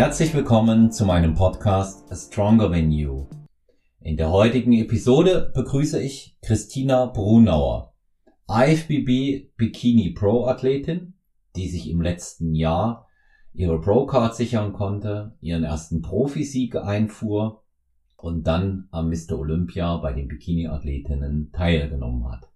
Herzlich willkommen zu meinem Podcast A Stronger Than You. In der heutigen Episode begrüße ich Christina Brunauer, IFBB Bikini Pro Athletin, die sich im letzten Jahr ihre Pro Card sichern konnte, ihren ersten Profisieg einfuhr und dann am Mr. Olympia bei den Bikini Athletinnen teilgenommen hat.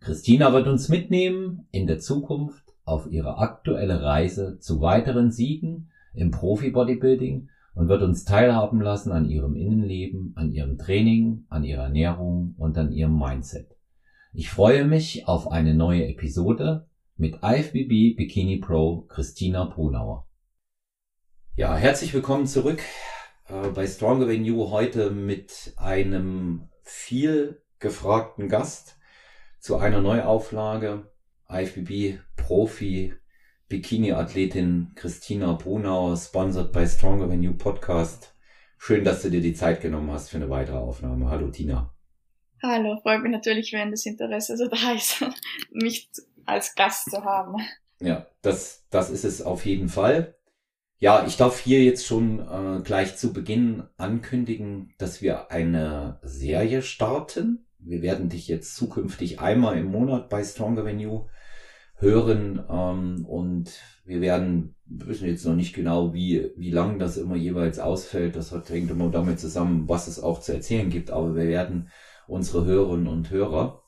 Christina wird uns mitnehmen in der Zukunft auf ihre aktuelle Reise zu weiteren Siegen im Profi-Bodybuilding und wird uns teilhaben lassen an ihrem Innenleben, an ihrem Training, an ihrer Ernährung und an ihrem Mindset. Ich freue mich auf eine neue Episode mit IFBB Bikini Pro Christina Brunauer. Ja, herzlich willkommen zurück äh, bei Stronger Than You heute mit einem viel gefragten Gast zu einer Neuauflage IFBB Profi Bikini-Athletin Christina Brunauer, sponsored by Stronger Than You Podcast. Schön, dass du dir die Zeit genommen hast für eine weitere Aufnahme. Hallo Tina. Hallo, freut mich natürlich, wenn das Interesse so da ist, mich als Gast zu haben. Ja, das, das ist es auf jeden Fall. Ja, ich darf hier jetzt schon äh, gleich zu Beginn ankündigen, dass wir eine Serie starten. Wir werden dich jetzt zukünftig einmal im Monat bei Stronger You hören ähm, und wir werden, wissen jetzt noch nicht genau, wie, wie lang das immer jeweils ausfällt. Das hat, hängt immer damit zusammen, was es auch zu erzählen gibt. Aber wir werden unsere Hörerinnen und Hörer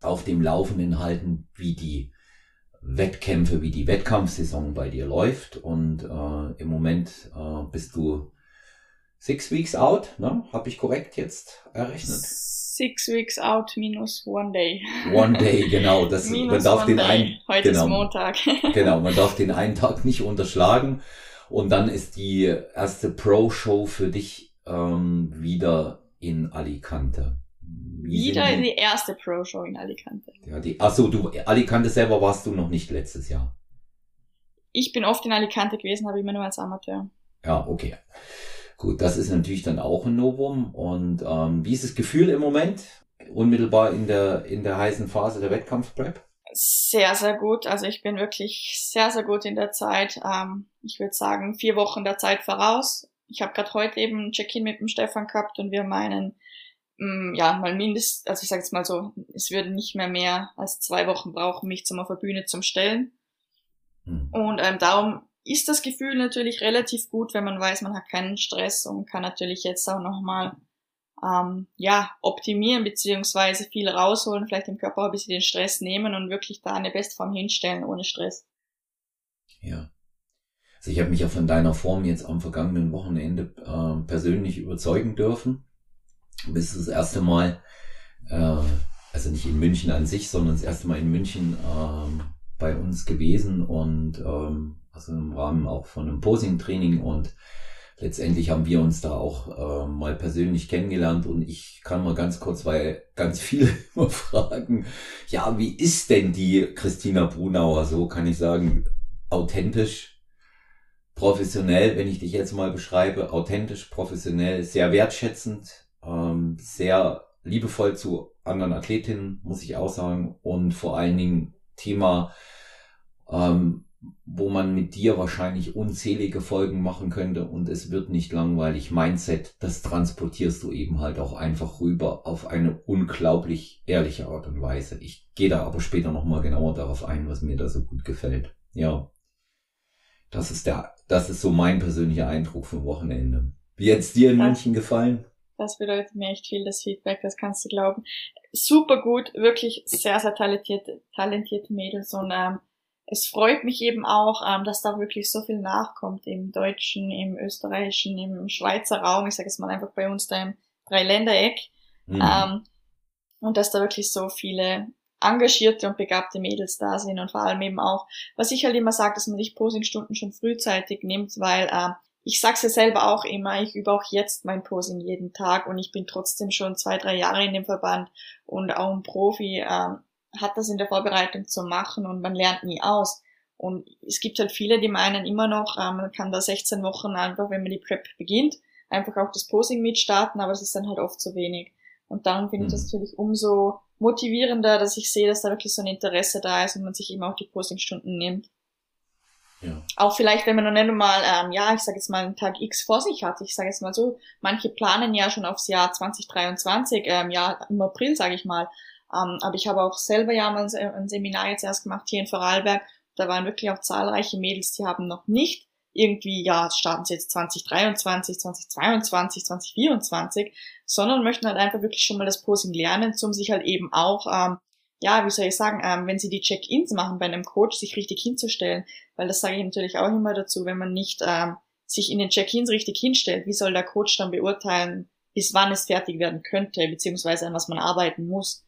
auf dem Laufenden halten, wie die Wettkämpfe, wie die Wettkampfsaison bei dir läuft. Und äh, im Moment äh, bist du six weeks out, ne? Habe ich korrekt jetzt errechnet? Six weeks out minus one day. One day, genau. Das, minus man darf den einen, Heute genau, ist Montag. genau, man darf den einen Tag nicht unterschlagen. Und dann ist die erste Pro-Show für dich ähm, wieder in Alicante. Wie wieder die? die erste Pro-Show in Alicante. Ja, die, achso, du, Alicante selber warst du noch nicht letztes Jahr. Ich bin oft in Alicante gewesen, aber immer nur als Amateur. Ja, okay. Gut, das ist natürlich dann auch ein Novum. Und ähm, wie ist das Gefühl im Moment? Unmittelbar in der, in der heißen Phase der Wettkampfprep? Sehr, sehr gut. Also ich bin wirklich sehr, sehr gut in der Zeit. Ähm, ich würde sagen, vier Wochen der Zeit voraus. Ich habe gerade heute eben ein Check-in mit dem Stefan gehabt und wir meinen, mh, mm, ja, mal mindest, also ich sage jetzt mal so, es würde nicht mehr mehr als zwei Wochen brauchen, mich zum auf der Bühne zum Stellen. Hm. Und ähm, darum ist das Gefühl natürlich relativ gut, wenn man weiß, man hat keinen Stress und kann natürlich jetzt auch nochmal ähm, ja, optimieren beziehungsweise viel rausholen, vielleicht dem Körper ein bisschen den Stress nehmen und wirklich da eine Bestform hinstellen ohne Stress. Ja. Also ich habe mich ja von deiner Form jetzt am vergangenen Wochenende äh, persönlich überzeugen dürfen. Du bist das erste Mal, äh, also nicht in München an sich, sondern das erste Mal in München äh, bei uns gewesen und ähm, also im Rahmen auch von einem Posing-Training und letztendlich haben wir uns da auch äh, mal persönlich kennengelernt und ich kann mal ganz kurz, weil ganz viele immer fragen, ja, wie ist denn die Christina Brunauer? So kann ich sagen, authentisch, professionell, wenn ich dich jetzt mal beschreibe, authentisch, professionell, sehr wertschätzend, ähm, sehr liebevoll zu anderen Athletinnen, muss ich auch sagen, und vor allen Dingen Thema ähm, wo man mit dir wahrscheinlich unzählige Folgen machen könnte und es wird nicht langweilig. Mindset, das transportierst du eben halt auch einfach rüber auf eine unglaublich ehrliche Art und Weise. Ich gehe da aber später nochmal genauer darauf ein, was mir da so gut gefällt. Ja. Das ist der, das ist so mein persönlicher Eindruck vom Wochenende. Wie hat's dir in das, München gefallen? Das bedeutet mir echt viel, das Feedback, das kannst du glauben. Super gut, wirklich sehr, sehr talentierte, talentierte Mädels und ähm, es freut mich eben auch, ähm, dass da wirklich so viel nachkommt im deutschen, im österreichischen, im Schweizer Raum. Ich sage jetzt mal einfach bei uns da im Dreiländereck. Mhm. Ähm, und dass da wirklich so viele engagierte und begabte Mädels da sind und vor allem eben auch, was ich halt immer sage, dass man sich Posingstunden schon frühzeitig nimmt, weil äh, ich sag's ja selber auch immer, ich übe auch jetzt mein Posing jeden Tag und ich bin trotzdem schon zwei, drei Jahre in dem Verband und auch ein Profi. Äh, hat das in der Vorbereitung zu machen und man lernt nie aus. Und es gibt halt viele, die meinen immer noch, äh, man kann da 16 Wochen einfach, wenn man die Prep beginnt, einfach auch das Posing mitstarten, aber es ist dann halt oft zu wenig. Und dann finde ich das mhm. natürlich umso motivierender, dass ich sehe, dass da wirklich so ein Interesse da ist und man sich eben auch die Posingstunden nimmt. Ja. Auch vielleicht, wenn man noch nicht mal, ähm, ja, ich sage jetzt mal einen Tag X vor sich hat. Ich sage jetzt mal so, manche planen ja schon aufs Jahr 2023, ähm, ja, im April, sage ich mal. Ähm, aber ich habe auch selber ja mal ein Seminar jetzt erst gemacht hier in Vorarlberg. Da waren wirklich auch zahlreiche Mädels, die haben noch nicht irgendwie, ja, starten sie jetzt 2023, 2022, 2024, sondern möchten halt einfach wirklich schon mal das Posing lernen, um sich halt eben auch ähm, ja, wie soll ich sagen, ähm, wenn sie die Check-ins machen bei einem Coach, sich richtig hinzustellen, weil das sage ich natürlich auch immer dazu, wenn man nicht ähm, sich in den Check-ins richtig hinstellt, wie soll der Coach dann beurteilen, bis wann es fertig werden könnte, beziehungsweise an was man arbeiten muss.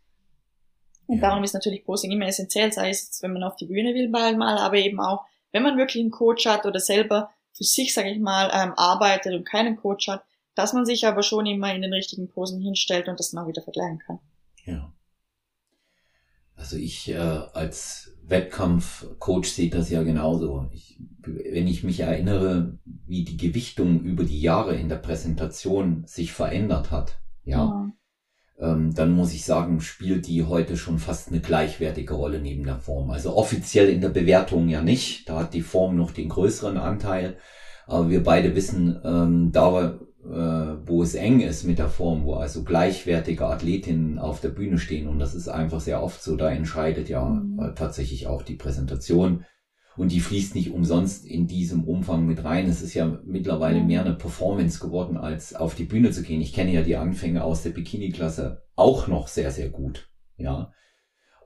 Und ja. darum ist natürlich Posing immer essentiell, sei es jetzt, wenn man auf die Bühne will mal, mal, aber eben auch, wenn man wirklich einen Coach hat oder selber für sich, sage ich mal, ähm, arbeitet und keinen Coach hat, dass man sich aber schon immer in den richtigen Posen hinstellt und das dann auch wieder vergleichen kann. Ja. Also ich äh, als Wettkampfcoach sehe das ja genauso. Ich, wenn ich mich erinnere, wie die Gewichtung über die Jahre in der Präsentation sich verändert hat, ja, ja. Ähm, dann muss ich sagen, spielt die heute schon fast eine gleichwertige Rolle neben der Form. Also offiziell in der Bewertung ja nicht. Da hat die Form noch den größeren Anteil. Aber wir beide wissen, ähm, da äh, wo es eng ist mit der Form, wo also gleichwertige Athletinnen auf der Bühne stehen. Und das ist einfach sehr oft so, da entscheidet ja äh, tatsächlich auch die Präsentation. Und die fließt nicht umsonst in diesem Umfang mit rein. Es ist ja mittlerweile mehr eine Performance geworden, als auf die Bühne zu gehen. Ich kenne ja die Anfänge aus der Bikini-Klasse auch noch sehr, sehr gut. Ja.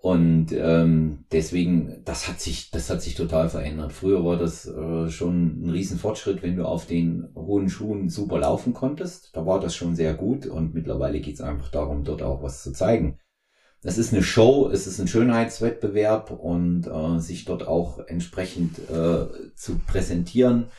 Und ähm, deswegen, das hat sich, das hat sich total verändert. Früher war das äh, schon ein Riesenfortschritt, wenn du auf den hohen Schuhen super laufen konntest. Da war das schon sehr gut und mittlerweile geht es einfach darum, dort auch was zu zeigen. Es ist eine Show, es ist ein Schönheitswettbewerb und äh, sich dort auch entsprechend äh, zu präsentieren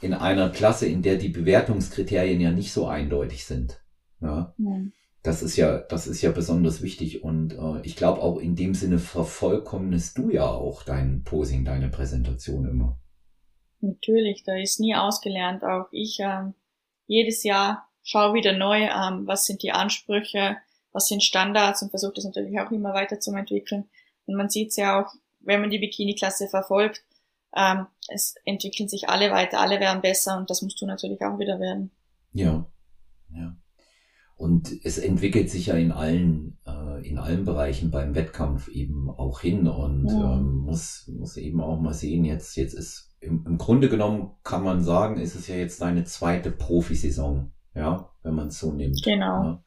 in einer Klasse, in der die Bewertungskriterien ja nicht so eindeutig sind. Ja. ja. Das ist ja, das ist ja besonders wichtig und äh, ich glaube auch in dem Sinne vervollkommnest du ja auch dein Posing, deine Präsentation immer. Natürlich, da ist nie ausgelernt. Auch ich ähm, jedes Jahr schaue wieder neu, ähm, was sind die Ansprüche, was sind Standards und versuche das natürlich auch immer weiter zu entwickeln. Und man sieht es ja auch, wenn man die Bikini-Klasse verfolgt, ähm, es entwickeln sich alle weiter, alle werden besser und das musst du natürlich auch wieder werden. Ja, ja. Und es entwickelt sich ja in allen, äh, in allen Bereichen beim Wettkampf eben auch hin und ja. ähm, muss, muss eben auch mal sehen, jetzt, jetzt ist im, im Grunde genommen kann man sagen, ist es ja jetzt deine zweite Profisaison, ja, wenn man es so nimmt. Genau. Ja.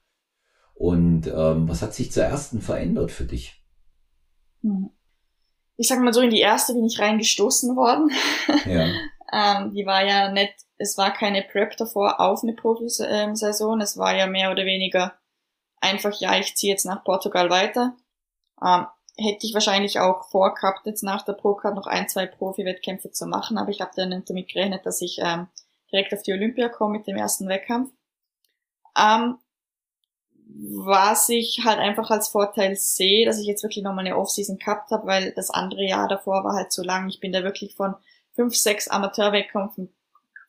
Und ähm, was hat sich zur ersten verändert für dich? Hm. Ich sag mal so, in die erste bin ich reingestoßen worden. Ja. ähm, die war ja nicht es war keine Prep davor auf eine Profisaison. Es war ja mehr oder weniger einfach, ja, ich ziehe jetzt nach Portugal weiter. Ähm, hätte ich wahrscheinlich auch vorgehabt, jetzt nach der Pro-Card noch ein, zwei Profi-Wettkämpfe zu machen, aber ich habe dann nicht damit gerechnet, dass ich ähm, direkt auf die Olympia komme mit dem ersten Wettkampf. Ähm, was ich halt einfach als Vorteil sehe, dass ich jetzt wirklich nochmal eine Off-Season gehabt habe, weil das andere Jahr davor war halt zu lang. Ich bin da wirklich von fünf, sechs Amateurwettkämpfen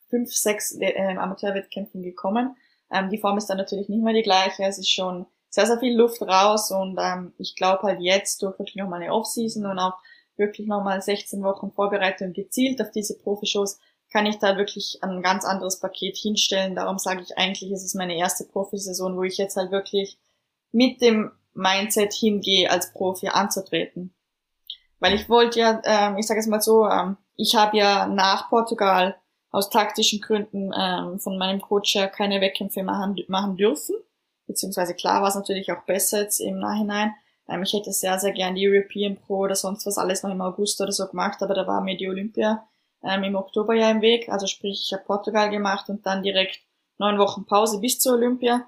fünf, sechs äh, Amateurwettkämpfen gekommen. Ähm, die Form ist dann natürlich nicht mehr die gleiche. Es ist schon sehr, sehr viel Luft raus und ähm, ich glaube halt jetzt durch wirklich nochmal eine Offseason und auch wirklich nochmal 16 Wochen Vorbereitung gezielt auf diese Profi-Shows kann ich da wirklich ein ganz anderes Paket hinstellen. Darum sage ich eigentlich, es ist meine erste Profisaison, wo ich jetzt halt wirklich mit dem Mindset hingehe, als Profi anzutreten. Weil ich wollte ja, ähm, ich sage es mal so, ähm, ich habe ja nach Portugal aus taktischen Gründen ähm, von meinem Coach her keine Wettkämpfe machen, machen dürfen. Beziehungsweise klar war es natürlich auch besser jetzt im Nachhinein. Ähm, ich hätte sehr, sehr gern die European Pro oder sonst was alles noch im August oder so gemacht, aber da war mir die Olympia ähm, im Oktober ja im Weg. Also sprich, ich habe Portugal gemacht und dann direkt neun Wochen Pause bis zur Olympia.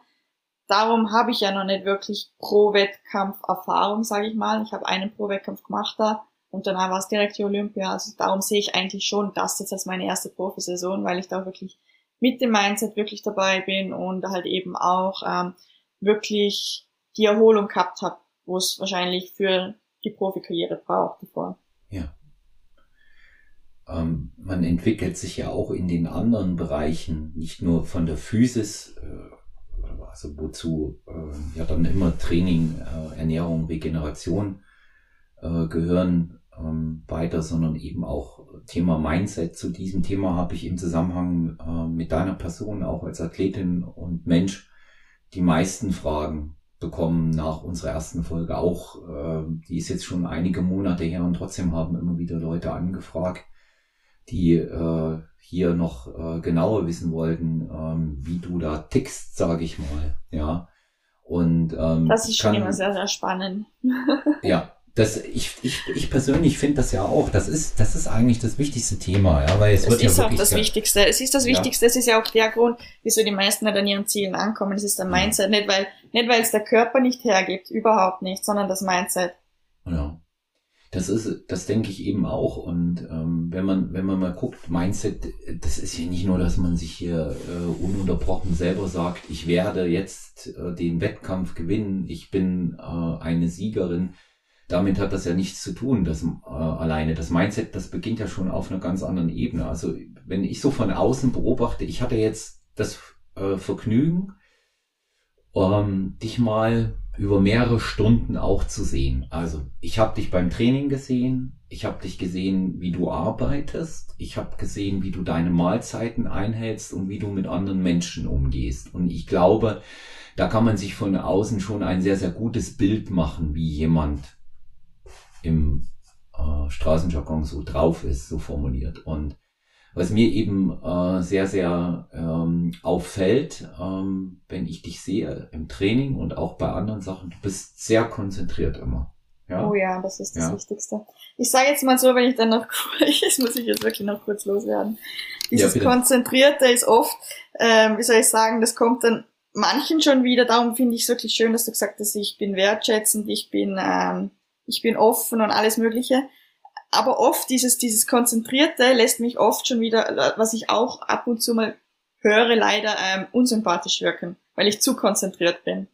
Darum habe ich ja noch nicht wirklich Pro-Wettkampf Erfahrung, sage ich mal. Ich habe einen Pro-Wettkampf gemacht da und danach war es direkt die Olympia. Also darum sehe ich eigentlich schon das jetzt als meine erste Profisaison, weil ich da wirklich mit dem Mindset wirklich dabei bin und halt eben auch ähm, wirklich die Erholung gehabt habe, wo es wahrscheinlich für die Profikarriere braucht davor. Ja. Ähm, man entwickelt sich ja auch in den anderen Bereichen, nicht nur von der Physis, äh, also wozu äh, ja dann immer Training, äh, Ernährung, Regeneration äh, gehören ähm, weiter, sondern eben auch Thema Mindset. Zu diesem Thema habe ich im Zusammenhang äh, mit deiner Person auch als Athletin und Mensch die meisten Fragen bekommen nach unserer ersten Folge auch. Äh, die ist jetzt schon einige Monate her und trotzdem haben immer wieder Leute angefragt, die äh, hier noch äh, genauer wissen wollten, ähm, wie du da tickst, sage ich mal. Ja. Und ähm, das ist schon kann, immer sehr, sehr spannend. ja, das, ich, ich, ich persönlich finde das ja auch, das ist, das ist eigentlich das wichtigste Thema, ja, weil es, es wird ist ja auch das Wichtigste. Es ist das ja. Wichtigste, es ist ja auch der Grund, wieso die meisten nicht an ihren Zielen ankommen. Es ist der Mindset, nicht weil, nicht weil es der Körper nicht hergibt, überhaupt nicht, sondern das Mindset. Das ist, das denke ich eben auch. Und ähm, wenn man, wenn man mal guckt, Mindset, das ist ja nicht nur, dass man sich hier äh, ununterbrochen selber sagt, ich werde jetzt äh, den Wettkampf gewinnen, ich bin äh, eine Siegerin damit hat das ja nichts zu tun, das äh, alleine. Das Mindset, das beginnt ja schon auf einer ganz anderen Ebene. Also wenn ich so von außen beobachte, ich hatte jetzt das äh, Vergnügen, ähm, dich mal über mehrere Stunden auch zu sehen. Also ich habe dich beim Training gesehen, ich habe dich gesehen, wie du arbeitest, ich habe gesehen, wie du deine Mahlzeiten einhältst und wie du mit anderen Menschen umgehst. Und ich glaube, da kann man sich von außen schon ein sehr, sehr gutes Bild machen, wie jemand im äh, Straßenjargon so drauf ist, so formuliert. Und was mir eben äh, sehr, sehr ähm, auffällt, ähm, wenn ich dich sehe im Training und auch bei anderen Sachen, du bist sehr konzentriert immer. Ja? Oh ja, das ist das ja. Wichtigste. Ich sage jetzt mal so, wenn ich dann noch, das muss ich jetzt wirklich noch kurz loswerden. Dieses ja, Konzentrierte ist oft, ähm, wie soll ich sagen, das kommt dann manchen schon wieder. Darum finde ich es wirklich schön, dass du gesagt hast, ich bin wertschätzend, ich bin ähm, ich bin offen und alles Mögliche. Aber oft dieses, dieses Konzentrierte lässt mich oft schon wieder, was ich auch ab und zu mal höre, leider ähm, unsympathisch wirken, weil ich zu konzentriert bin.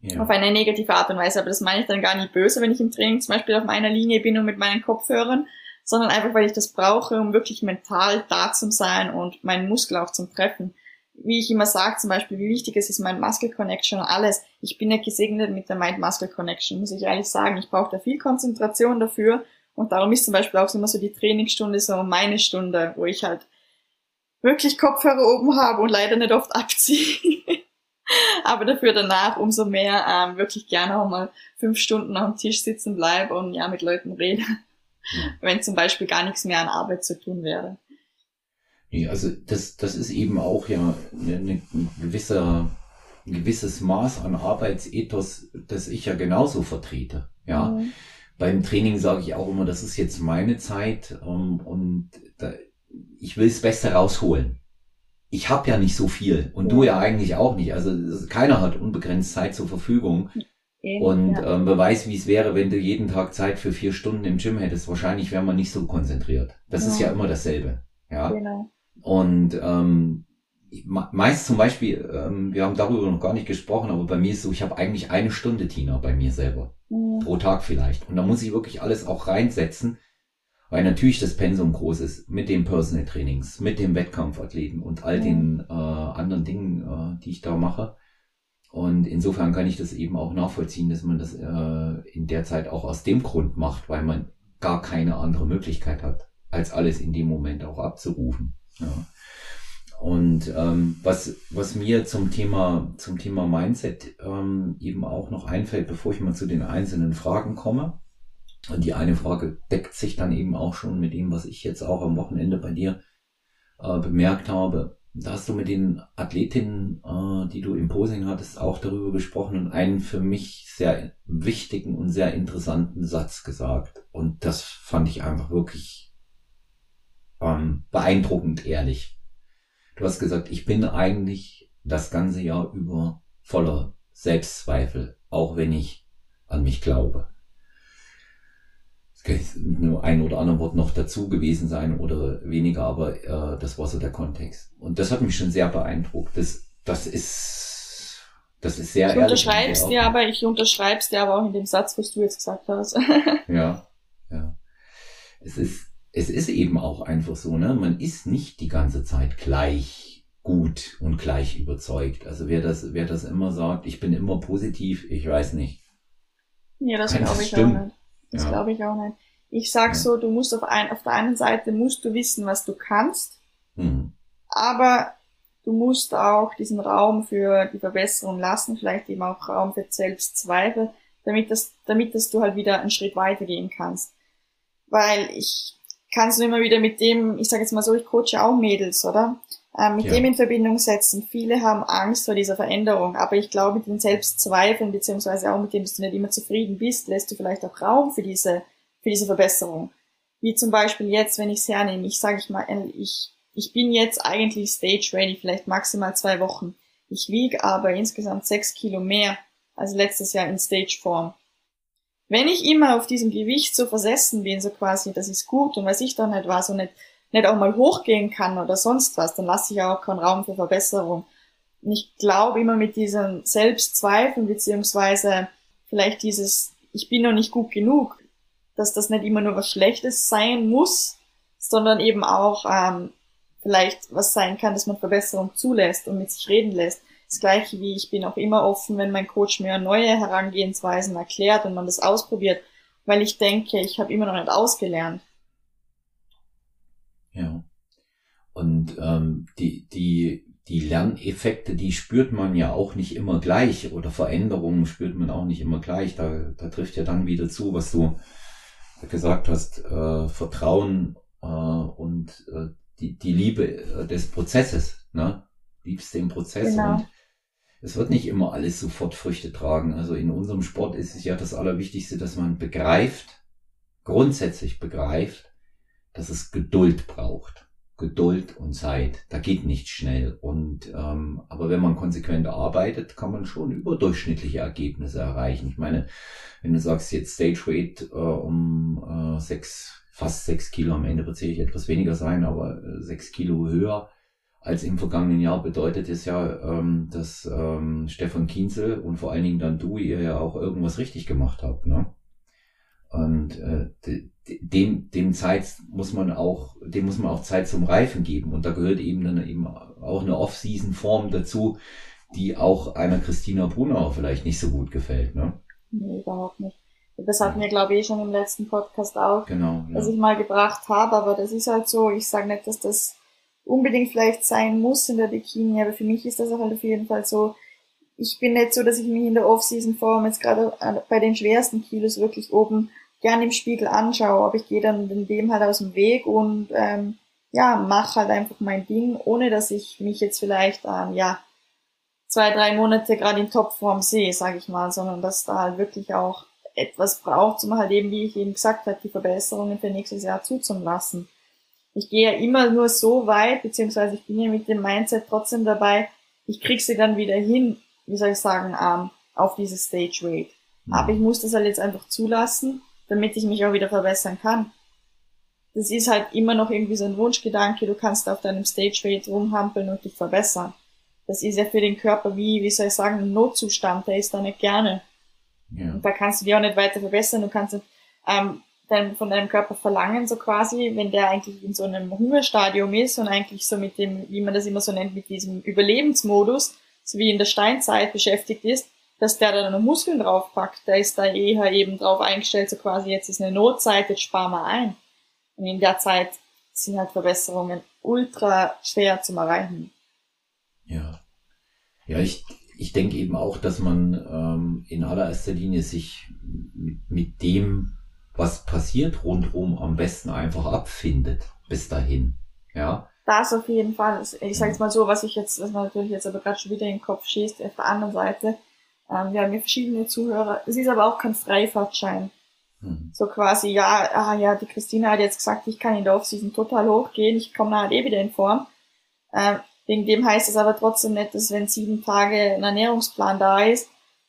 Ja. Auf eine negative Art und Weise. Aber das meine ich dann gar nicht böse, wenn ich im Training zum Beispiel auf meiner Linie bin und mit meinen Kopfhörern, sondern einfach, weil ich das brauche, um wirklich mental da zu sein und meinen Muskel auch zum Treffen wie ich immer sage, zum Beispiel, wie wichtig es ist, mein Muscle Connection und alles. Ich bin ja gesegnet mit der Mind-Muscle Connection, muss ich ehrlich sagen. Ich brauche da viel Konzentration dafür. Und darum ist zum Beispiel auch immer so die Trainingsstunde so meine Stunde, wo ich halt wirklich Kopfhörer oben habe und leider nicht oft abziehe. Aber dafür danach umso mehr ähm, wirklich gerne auch mal fünf Stunden am Tisch sitzen bleibe und ja mit Leuten rede. Wenn zum Beispiel gar nichts mehr an Arbeit zu tun wäre. Nee, also das, das ist eben auch ja eine, eine gewisse, ein gewisses Maß an Arbeitsethos, das ich ja genauso vertrete. Ja. Mhm. Beim Training sage ich auch immer, das ist jetzt meine Zeit um, und da, ich will das Beste rausholen. Ich habe ja nicht so viel und ja. du ja eigentlich auch nicht. Also keiner hat unbegrenzt Zeit zur Verfügung. Und ja. ähm, beweis, wie es wäre, wenn du jeden Tag Zeit für vier Stunden im Gym hättest. Wahrscheinlich wäre man nicht so konzentriert. Das ist ja immer dasselbe. Ja. Genau. Und ähm, meist zum Beispiel, ähm, wir haben darüber noch gar nicht gesprochen, aber bei mir ist so, ich habe eigentlich eine Stunde Tina bei mir selber. Mhm. Pro Tag vielleicht. Und da muss ich wirklich alles auch reinsetzen, weil natürlich das Pensum groß ist mit den Personal Trainings, mit dem Wettkampfathleten und all mhm. den äh, anderen Dingen, äh, die ich da mache. Und insofern kann ich das eben auch nachvollziehen, dass man das äh, in der Zeit auch aus dem Grund macht, weil man gar keine andere Möglichkeit hat, als alles in dem Moment auch abzurufen. Ja. Und ähm, was, was mir zum Thema, zum Thema Mindset ähm, eben auch noch einfällt, bevor ich mal zu den einzelnen Fragen komme, und die eine Frage deckt sich dann eben auch schon mit dem, was ich jetzt auch am Wochenende bei dir äh, bemerkt habe. Da hast du mit den Athletinnen, äh, die du im Posing hattest, auch darüber gesprochen und einen für mich sehr wichtigen und sehr interessanten Satz gesagt. Und das fand ich einfach wirklich ähm, beeindruckend ehrlich. Du hast gesagt, ich bin eigentlich das ganze Jahr über voller Selbstzweifel, auch wenn ich an mich glaube. Es kann nur ein oder andere Wort noch dazu gewesen sein oder weniger, aber äh, das war so der Kontext. Und das hat mich schon sehr beeindruckt. Das, das ist, das ist sehr ich ehrlich. Unterschreibst dir aber, ich unterschreib's dir aber auch in dem Satz, was du jetzt gesagt hast. ja, ja. Es ist, es ist eben auch einfach so, ne? Man ist nicht die ganze Zeit gleich gut und gleich überzeugt. Also wer das, wer das immer sagt, ich bin immer positiv, ich weiß nicht. Ja, das glaube ich stimmt. auch nicht. Das ja. glaube ich auch nicht. Ich sag so, du musst auf, ein, auf der einen Seite musst du wissen, was du kannst, mhm. aber du musst auch diesen Raum für die Verbesserung lassen, vielleicht eben auch Raum für Selbstzweifel, damit das, damit dass du halt wieder einen Schritt weitergehen kannst. Weil ich kann es nur immer wieder mit dem, ich sage jetzt mal so, ich coache auch Mädels, oder? Ähm, mit ja. dem in Verbindung setzen. Viele haben Angst vor dieser Veränderung, aber ich glaube, mit den Selbstzweifeln, beziehungsweise auch mit dem, dass du nicht immer zufrieden bist, lässt du vielleicht auch Raum für diese für diese Verbesserung. Wie zum Beispiel jetzt, wenn ich es hernehme, ich sage ich mal, ich, ich bin jetzt eigentlich stage ready, vielleicht maximal zwei Wochen. Ich wiege aber insgesamt sechs Kilo mehr als letztes Jahr in Stage-Form. Wenn ich immer auf diesem Gewicht so versessen bin, so quasi, das ist gut und weiß ich dann nicht was und nicht, nicht auch mal hochgehen kann oder sonst was, dann lasse ich auch keinen Raum für Verbesserung. Und ich glaube immer mit diesen Selbstzweifeln beziehungsweise vielleicht dieses, ich bin noch nicht gut genug, dass das nicht immer nur was Schlechtes sein muss, sondern eben auch ähm, vielleicht was sein kann, dass man Verbesserung zulässt und mit sich reden lässt. Das gleiche wie ich bin auch immer offen, wenn mein Coach mir neue Herangehensweisen erklärt und man das ausprobiert, weil ich denke, ich habe immer noch nicht ausgelernt. Ja. Und ähm, die, die, die Lerneffekte, die spürt man ja auch nicht immer gleich oder Veränderungen spürt man auch nicht immer gleich. Da, da trifft ja dann wieder zu, was du gesagt hast, äh, Vertrauen äh, und äh, die, die Liebe äh, des Prozesses, ne? Liebst den Prozess genau. und es wird nicht immer alles sofort Früchte tragen. Also in unserem Sport ist es ja das Allerwichtigste, dass man begreift, grundsätzlich begreift, dass es Geduld braucht. Geduld und Zeit. Da geht nicht schnell. Und ähm, aber wenn man konsequent arbeitet, kann man schon überdurchschnittliche Ergebnisse erreichen. Ich meine, wenn du sagst jetzt Stage Weight äh, um äh, sechs, fast sechs Kilo, am Ende wird sicherlich etwas weniger sein, aber äh, sechs Kilo höher als im vergangenen Jahr bedeutet es ja, ähm, dass ähm, Stefan Kienzel und vor allen Dingen dann du ihr ja auch irgendwas richtig gemacht habt. Ne? Und äh, dem, dem Zeit muss man auch, dem muss man auch Zeit zum Reifen geben. Und da gehört eben dann eben auch eine Off-Season-Form dazu, die auch einer Christina Brunauer vielleicht nicht so gut gefällt, ne? Nee, überhaupt nicht. Das hatten wir, glaube ich, schon im letzten Podcast auch, genau, ja. was ich mal gebracht habe, aber das ist halt so, ich sage nicht, dass das unbedingt vielleicht sein muss in der Bikini, aber für mich ist das auch halt auf jeden Fall so, ich bin nicht so, dass ich mich in der Off-Season-Form jetzt gerade bei den schwersten Kilos wirklich oben gern im Spiegel anschaue, aber ich gehe dann dem halt aus dem Weg und ähm, ja, mache halt einfach mein Ding, ohne dass ich mich jetzt vielleicht ähm, ja zwei, drei Monate gerade in Topform sehe, sage ich mal, sondern dass da halt wirklich auch etwas braucht, um halt eben, wie ich eben gesagt habe, die Verbesserungen für nächstes Jahr zuzulassen. Ich gehe ja immer nur so weit, beziehungsweise ich bin ja mit dem Mindset trotzdem dabei, ich krieg sie dann wieder hin, wie soll ich sagen, ähm, auf dieses Stage Weight. Mhm. Aber ich muss das halt jetzt einfach zulassen damit ich mich auch wieder verbessern kann. Das ist halt immer noch irgendwie so ein Wunschgedanke, du kannst auf deinem Stage Weight rumhampeln und dich verbessern. Das ist ja für den Körper wie, wie soll ich sagen, ein Notzustand, der ist da nicht gerne. Ja. Und da kannst du dich auch nicht weiter verbessern, du kannst ähm, dann von deinem Körper verlangen, so quasi, wenn der eigentlich in so einem Hungerstadium ist und eigentlich so mit dem, wie man das immer so nennt, mit diesem Überlebensmodus, so wie in der Steinzeit beschäftigt ist, dass der da noch Muskeln draufpackt. Der ist da eher eben drauf eingestellt, so quasi jetzt ist eine Notzeit, jetzt sparen wir ein. Und in der Zeit sind halt Verbesserungen ultra schwer zu erreichen. Ja. Ja, ich, ich denke eben auch, dass man ähm, in allererster Linie sich mit, mit dem, was passiert rundherum, am besten einfach abfindet bis dahin. Ja. Das auf jeden Fall. Ich sage jetzt mal so, was ich jetzt, was man natürlich jetzt aber gerade schon wieder in den Kopf schießt, auf der anderen Seite, ähm, wir haben ja verschiedene Zuhörer. Es ist aber auch kein Freifahrtschein. Mhm. So quasi, ja, ah ja, die Christina hat jetzt gesagt, ich kann in der Offseason total hochgehen, ich komme nachher eh wieder in Form. Ähm, wegen dem heißt es aber trotzdem nicht, dass wenn sieben Tage ein Ernährungsplan da ist,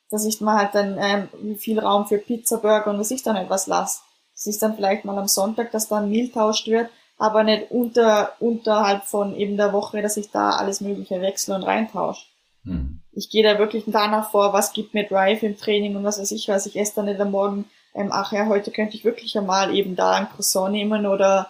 dass ich mal halt dann ähm, viel Raum für Pizza, Burger und was ich dann etwas lasse. Es ist dann vielleicht mal am Sonntag, dass da ein Meal tauscht wird, aber nicht unter, unterhalb von eben der Woche, dass ich da alles Mögliche wechsle und reintausche. Mhm ich gehe da wirklich danach vor, was gibt mir Drive im Training und was weiß ich was. Ich esse dann nicht am Morgen, ähm, ach ja, heute könnte ich wirklich einmal eben da ein Croissant nehmen oder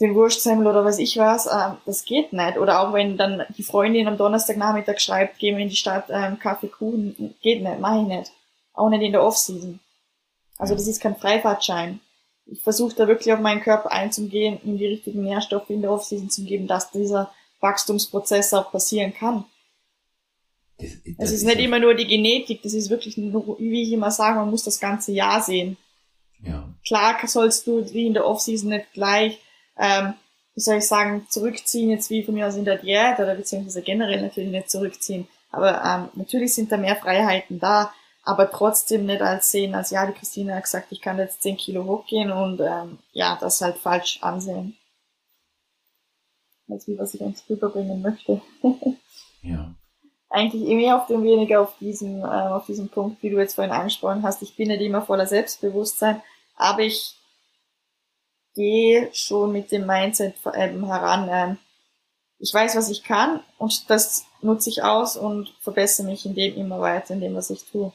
den Wurstsemmel oder was ich was. Ähm, das geht nicht. Oder auch wenn dann die Freundin am Donnerstagnachmittag schreibt, gehen wir in die Stadt, ähm, Kaffee, Kuchen, geht nicht, mache ich nicht. Auch nicht in der Offseason. Also das ist kein Freifahrtschein. ich versuche da wirklich auf meinen Körper einzugehen, ihm die richtigen Nährstoffe in der Offseason zu geben, dass dieser Wachstumsprozess auch passieren kann. Das, das es ist, ist nicht immer nur die Genetik, das ist wirklich nur, wie ich immer sage, man muss das ganze Jahr sehen. Ja. Klar sollst du wie in der Offseason nicht gleich, ähm, wie soll ich sagen, zurückziehen, jetzt wie von mir aus in der Diät oder beziehungsweise generell natürlich nicht zurückziehen. Aber ähm, natürlich sind da mehr Freiheiten da, aber trotzdem nicht als sehen, als ja, die Christine hat gesagt, ich kann jetzt 10 Kilo hochgehen und ähm, ja, das halt falsch ansehen. Als wie was ich uns rüberbringen möchte. ja. Eigentlich mehr auf dem weniger auf diesem, äh, auf diesem Punkt, wie du jetzt vorhin angesprochen hast. Ich bin nicht immer voller Selbstbewusstsein, aber ich gehe schon mit dem Mindset heran. Äh, ich weiß, was ich kann und das nutze ich aus und verbessere mich in dem immer weiter, in dem, was ich tue.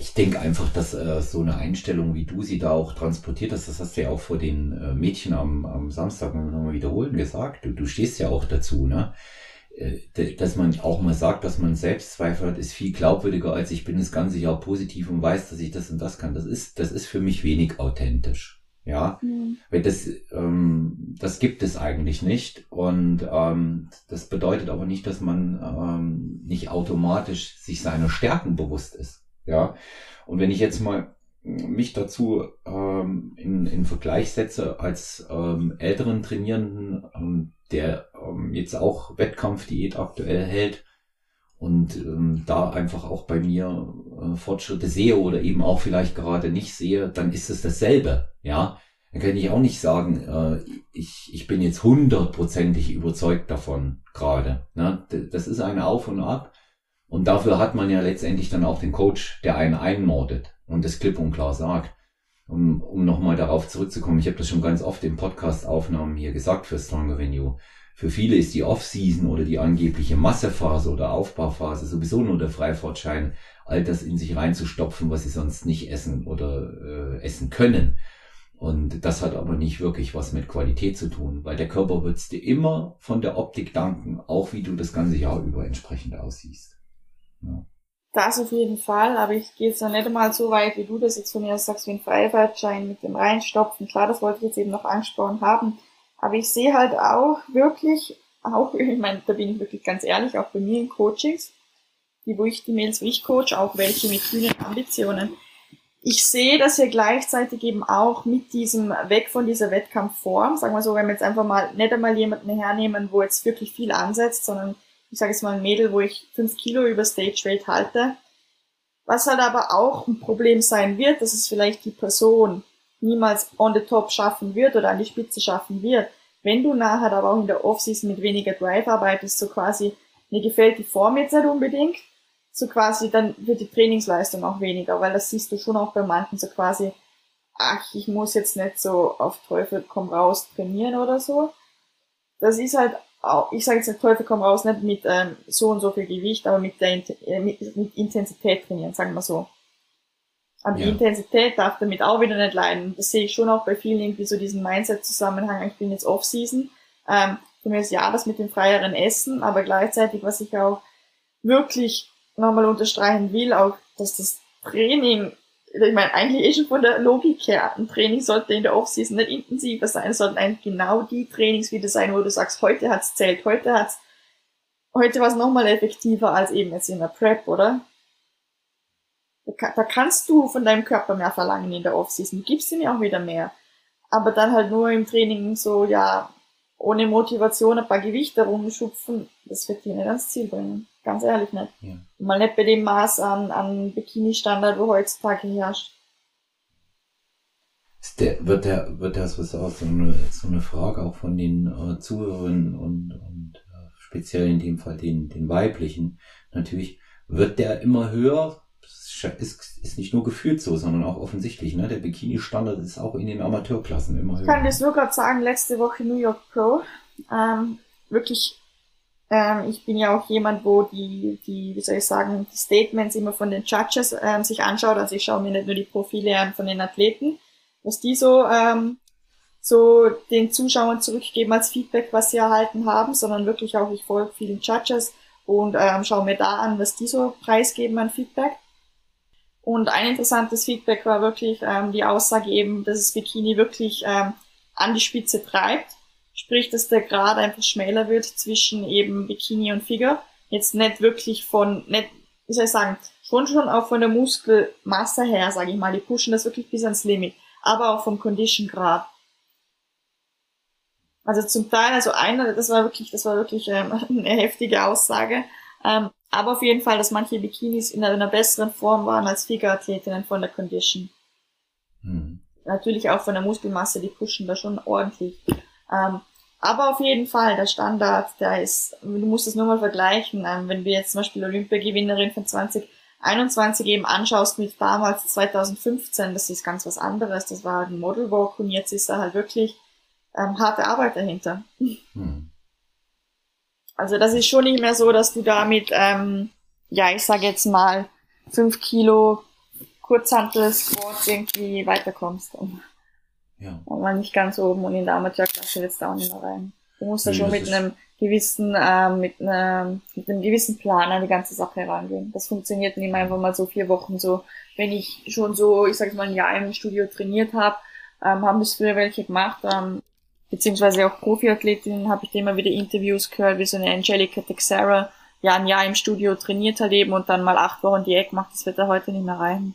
Ich denke einfach, dass äh, so eine Einstellung, wie du sie da auch transportiert hast, das hast du ja auch vor den äh, Mädchen am, am Samstag nochmal wiederholen gesagt. Du, du stehst ja auch dazu, ne? Äh, dass man auch mal sagt, dass man Selbstzweifel hat, ist viel glaubwürdiger, als ich bin das ganze Jahr positiv und weiß, dass ich das und das kann. Das ist, das ist für mich wenig authentisch. Ja, mhm. weil das, ähm, das gibt es eigentlich nicht. Und ähm, das bedeutet aber nicht, dass man ähm, nicht automatisch sich seiner Stärken bewusst ist. Ja. Und wenn ich jetzt mal mich dazu ähm, in, in Vergleich setze als ähm, älteren Trainierenden, ähm, der ähm, jetzt auch Wettkampfdiät aktuell hält und ähm, da einfach auch bei mir äh, Fortschritte sehe oder eben auch vielleicht gerade nicht sehe, dann ist es dasselbe. Ja, dann kann ich auch nicht sagen, äh, ich, ich bin jetzt hundertprozentig überzeugt davon gerade. Ne? Das ist ein Auf und Ab. Und dafür hat man ja letztendlich dann auch den Coach, der einen einmordet und das klipp und klar sagt. Um, um nochmal darauf zurückzukommen, ich habe das schon ganz oft in Podcast-Aufnahmen hier gesagt für Stronger Venue. Für viele ist die Off-Season oder die angebliche Massephase oder Aufbauphase sowieso nur der Freifahrtschein, all das in sich reinzustopfen, was sie sonst nicht essen oder äh, essen können. Und das hat aber nicht wirklich was mit Qualität zu tun, weil der Körper wird dir immer von der Optik danken, auch wie du das ganze Jahr über entsprechend aussiehst. Ja. Das auf jeden Fall, aber ich gehe jetzt noch nicht einmal so weit, wie du das jetzt von mir sagst, wie ein Freifahrtschein mit dem Reinstopfen. Klar, das wollte ich jetzt eben noch angesprochen haben. Aber ich sehe halt auch wirklich, auch, ich meine, da bin ich wirklich ganz ehrlich, auch bei mir in Coachings, die, wo ich die Mails, wo ich coach, auch welche mit vielen Ambitionen. Ich sehe dass wir gleichzeitig eben auch mit diesem, weg von dieser Wettkampfform, sagen wir so, wenn wir jetzt einfach mal, nicht einmal jemanden hernehmen, wo jetzt wirklich viel ansetzt, sondern ich sage jetzt mal ein Mädel, wo ich fünf Kilo über Stage Weight halte. Was halt aber auch ein Problem sein wird, dass es vielleicht die Person niemals on the top schaffen wird oder an die Spitze schaffen wird. Wenn du nachher aber auch in der Offseason mit weniger Drive arbeitest, so quasi, mir gefällt die Form jetzt nicht unbedingt, so quasi, dann wird die Trainingsleistung auch weniger, weil das siehst du schon auch bei manchen so quasi, ach, ich muss jetzt nicht so auf Teufel komm raus trainieren oder so. Das ist halt ich sage jetzt nicht Teufel komm raus, nicht mit ähm, so und so viel Gewicht, aber mit der äh, mit, mit Intensität trainieren, sagen wir so. Aber ja. die Intensität darf damit auch wieder nicht leiden. Das sehe ich schon auch bei vielen irgendwie so diesen Mindset-Zusammenhang, ich bin jetzt Off-Season. Ähm, für mich ist ja das mit dem freieren Essen, aber gleichzeitig, was ich auch wirklich nochmal unterstreichen will, auch, dass das Training ich meine, eigentlich eh schon von der Logik her, ein Training sollte in der Offseason nicht intensiver sein, sondern eigentlich genau die Trainings wieder sein, wo du sagst, heute hat's zählt, heute hat's, heute war es nochmal effektiver als eben jetzt in der Prep, oder? Da, kannst du von deinem Körper mehr verlangen in der Offseason, du gibst ihm ja auch wieder mehr. Aber dann halt nur im Training so, ja, ohne Motivation ein paar Gewichte rumschupfen, das wird dir nicht ans Ziel bringen. Ganz ehrlich nicht. Ja. Mal nicht bei dem Maß an, an Bikini-Standard, wo heutzutage herrscht. Der, wird der, wird das was auch so eine, so eine Frage auch von den äh, Zuhörern und, und äh, speziell in dem Fall den, den weiblichen natürlich, wird der immer höher? Ist, ist nicht nur gefühlt so, sondern auch offensichtlich. Ne? Der Bikini-Standard ist auch in den Amateurklassen immer höher. Ich kann das nur gerade sagen, letzte Woche New York Pro. Ähm, wirklich ähm, ich bin ja auch jemand, wo die, die, wie soll ich sagen, die Statements immer von den Judges ähm, sich anschaut. Also ich schaue mir nicht nur die Profile an von den Athleten, was die so, ähm, so den Zuschauern zurückgeben als Feedback, was sie erhalten haben, sondern wirklich auch, ich folge vielen Judges und ähm, schaue mir da an, was die so preisgeben an Feedback. Und ein interessantes Feedback war wirklich ähm, die Aussage eben, dass das Bikini wirklich ähm, an die Spitze treibt. Sprich, dass der Grad einfach schmäler wird zwischen eben Bikini und Figur. Jetzt nicht wirklich von, nicht, wie soll ich sagen, schon schon auch von der Muskelmasse her, sage ich mal. Die pushen das wirklich bis ans Limit. Aber auch vom Condition-Grad. Also zum Teil, also einer, das war wirklich, das war wirklich ähm, eine heftige Aussage. Ähm, aber auf jeden Fall, dass manche Bikinis in einer besseren Form waren als Figurathletinnen von der Condition. Mhm. Natürlich auch von der Muskelmasse, die pushen da schon ordentlich. Ähm, aber auf jeden Fall, der Standard, der ist, du musst es nur mal vergleichen, ähm, wenn du jetzt zum Beispiel Olympiagewinnerin von 2021 eben anschaust mit damals 2015, das ist ganz was anderes, das war ein Model Walk und jetzt ist er halt wirklich ähm, harte Arbeit dahinter. Hm. Also das ist schon nicht mehr so, dass du damit, ähm, ja, ich sage jetzt mal, fünf Kilo Kurzhantel Squats irgendwie weiterkommst. Und, ja. und mal nicht ganz oben und in der Amateurklasse jetzt da auch nicht mehr rein. Du musst da schon mit einem gewissen, äh, mit, einem, mit einem gewissen Plan an die ganze Sache herangehen. Das funktioniert nicht einfach mal so vier Wochen so. Wenn ich schon so, ich sag mal, ein Jahr im Studio trainiert habe, ähm, haben das früher welche gemacht, ähm, beziehungsweise auch Profiathletinnen habe ich immer wieder Interviews gehört, wie so eine Angelica Texera, ja ein Jahr im Studio trainiert hat eben und dann mal acht Wochen Diät macht, das wird er heute nicht mehr reichen.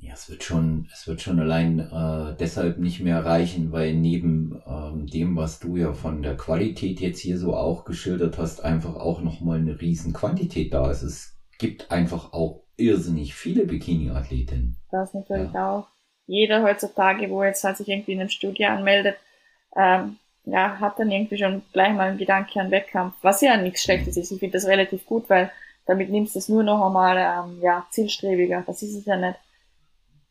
Ja, es wird schon, es wird schon allein äh, deshalb nicht mehr reichen, weil neben ähm, dem, was du ja von der Qualität jetzt hier so auch geschildert hast, einfach auch nochmal eine riesen Quantität da ist. Es gibt einfach auch irrsinnig viele Bikini-Athletinnen. Das natürlich ja. auch. Jeder heutzutage, wo jetzt halt sich irgendwie in einem Studio anmeldet, ähm, ja, hat dann irgendwie schon gleich mal einen Gedanke an Wettkampf, was ja nichts Schlechtes ist. Ich finde das relativ gut, weil damit nimmst du es nur noch einmal ähm, ja, zielstrebiger. Das ist es ja nicht.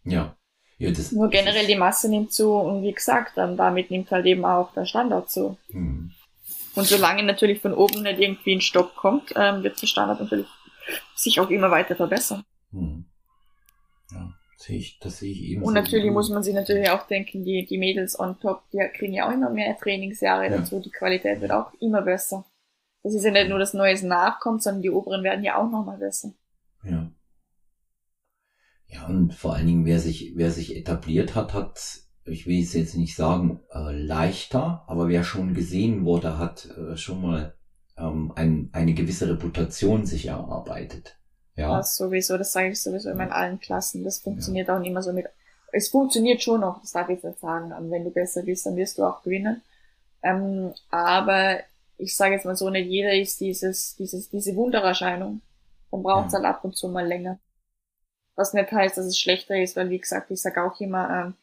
Ja. ja das, nur generell die Masse nimmt zu und wie gesagt, dann damit nimmt halt eben auch der Standard zu. Hm. Und solange natürlich von oben nicht irgendwie ein Stopp kommt, ähm, wird der Standard natürlich sich auch immer weiter verbessern. Hm. Sehe ich, das sehe ich eben. Und natürlich muss man sich natürlich auch denken, die, die Mädels on top, die kriegen ja auch immer mehr Trainingsjahre ja. dazu, die Qualität wird auch immer besser. Das ist ja nicht nur das Neues nachkommt, sondern die oberen werden ja auch nochmal besser. Ja. Ja, und vor allen Dingen, wer sich, wer sich etabliert hat, hat, ich will es jetzt nicht sagen, äh, leichter, aber wer schon gesehen wurde, hat äh, schon mal ähm, ein, eine gewisse Reputation sich erarbeitet. Ja. Das sowieso, das sage ich sowieso immer in allen Klassen. Das funktioniert ja. auch nicht immer so mit. Es funktioniert schon noch, das darf ich jetzt sagen. Wenn du besser bist, dann wirst du auch gewinnen. Ähm, aber ich sage jetzt mal so, nicht jeder ist dieses, dieses, diese Wundererscheinung. Dann braucht es ja. halt ab und zu mal länger. Was nicht heißt, dass es schlechter ist, weil wie gesagt, ich sage auch immer, ähm,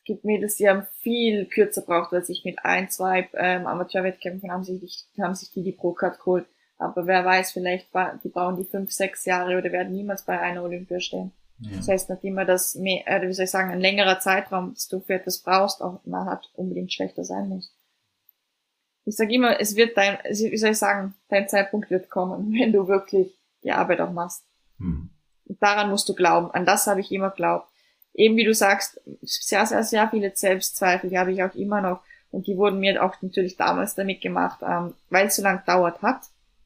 es gibt Mädels, die haben viel kürzer braucht, als ich mit ein, zwei ähm, Amateurwettkämpfen haben sich, haben sich die die Pro-Card geholt. Aber wer weiß, vielleicht die brauchen die fünf, sechs Jahre oder werden niemals bei einer Olympia stehen. Ja. Das heißt nicht immer, dass mehr, äh, wie soll ich sagen, ein längerer Zeitraum, dass du für etwas brauchst, auch mal hat, unbedingt schlechter sein muss. Ich sage immer, es wird dein, wie soll ich sagen, dein Zeitpunkt wird kommen, wenn du wirklich die Arbeit auch machst. Hm. Daran musst du glauben. An das habe ich immer glaubt. Eben wie du sagst, sehr, sehr, sehr viele Selbstzweifel, die habe ich auch immer noch. Und die wurden mir auch natürlich damals damit gemacht, ähm, weil es so lang dauert hat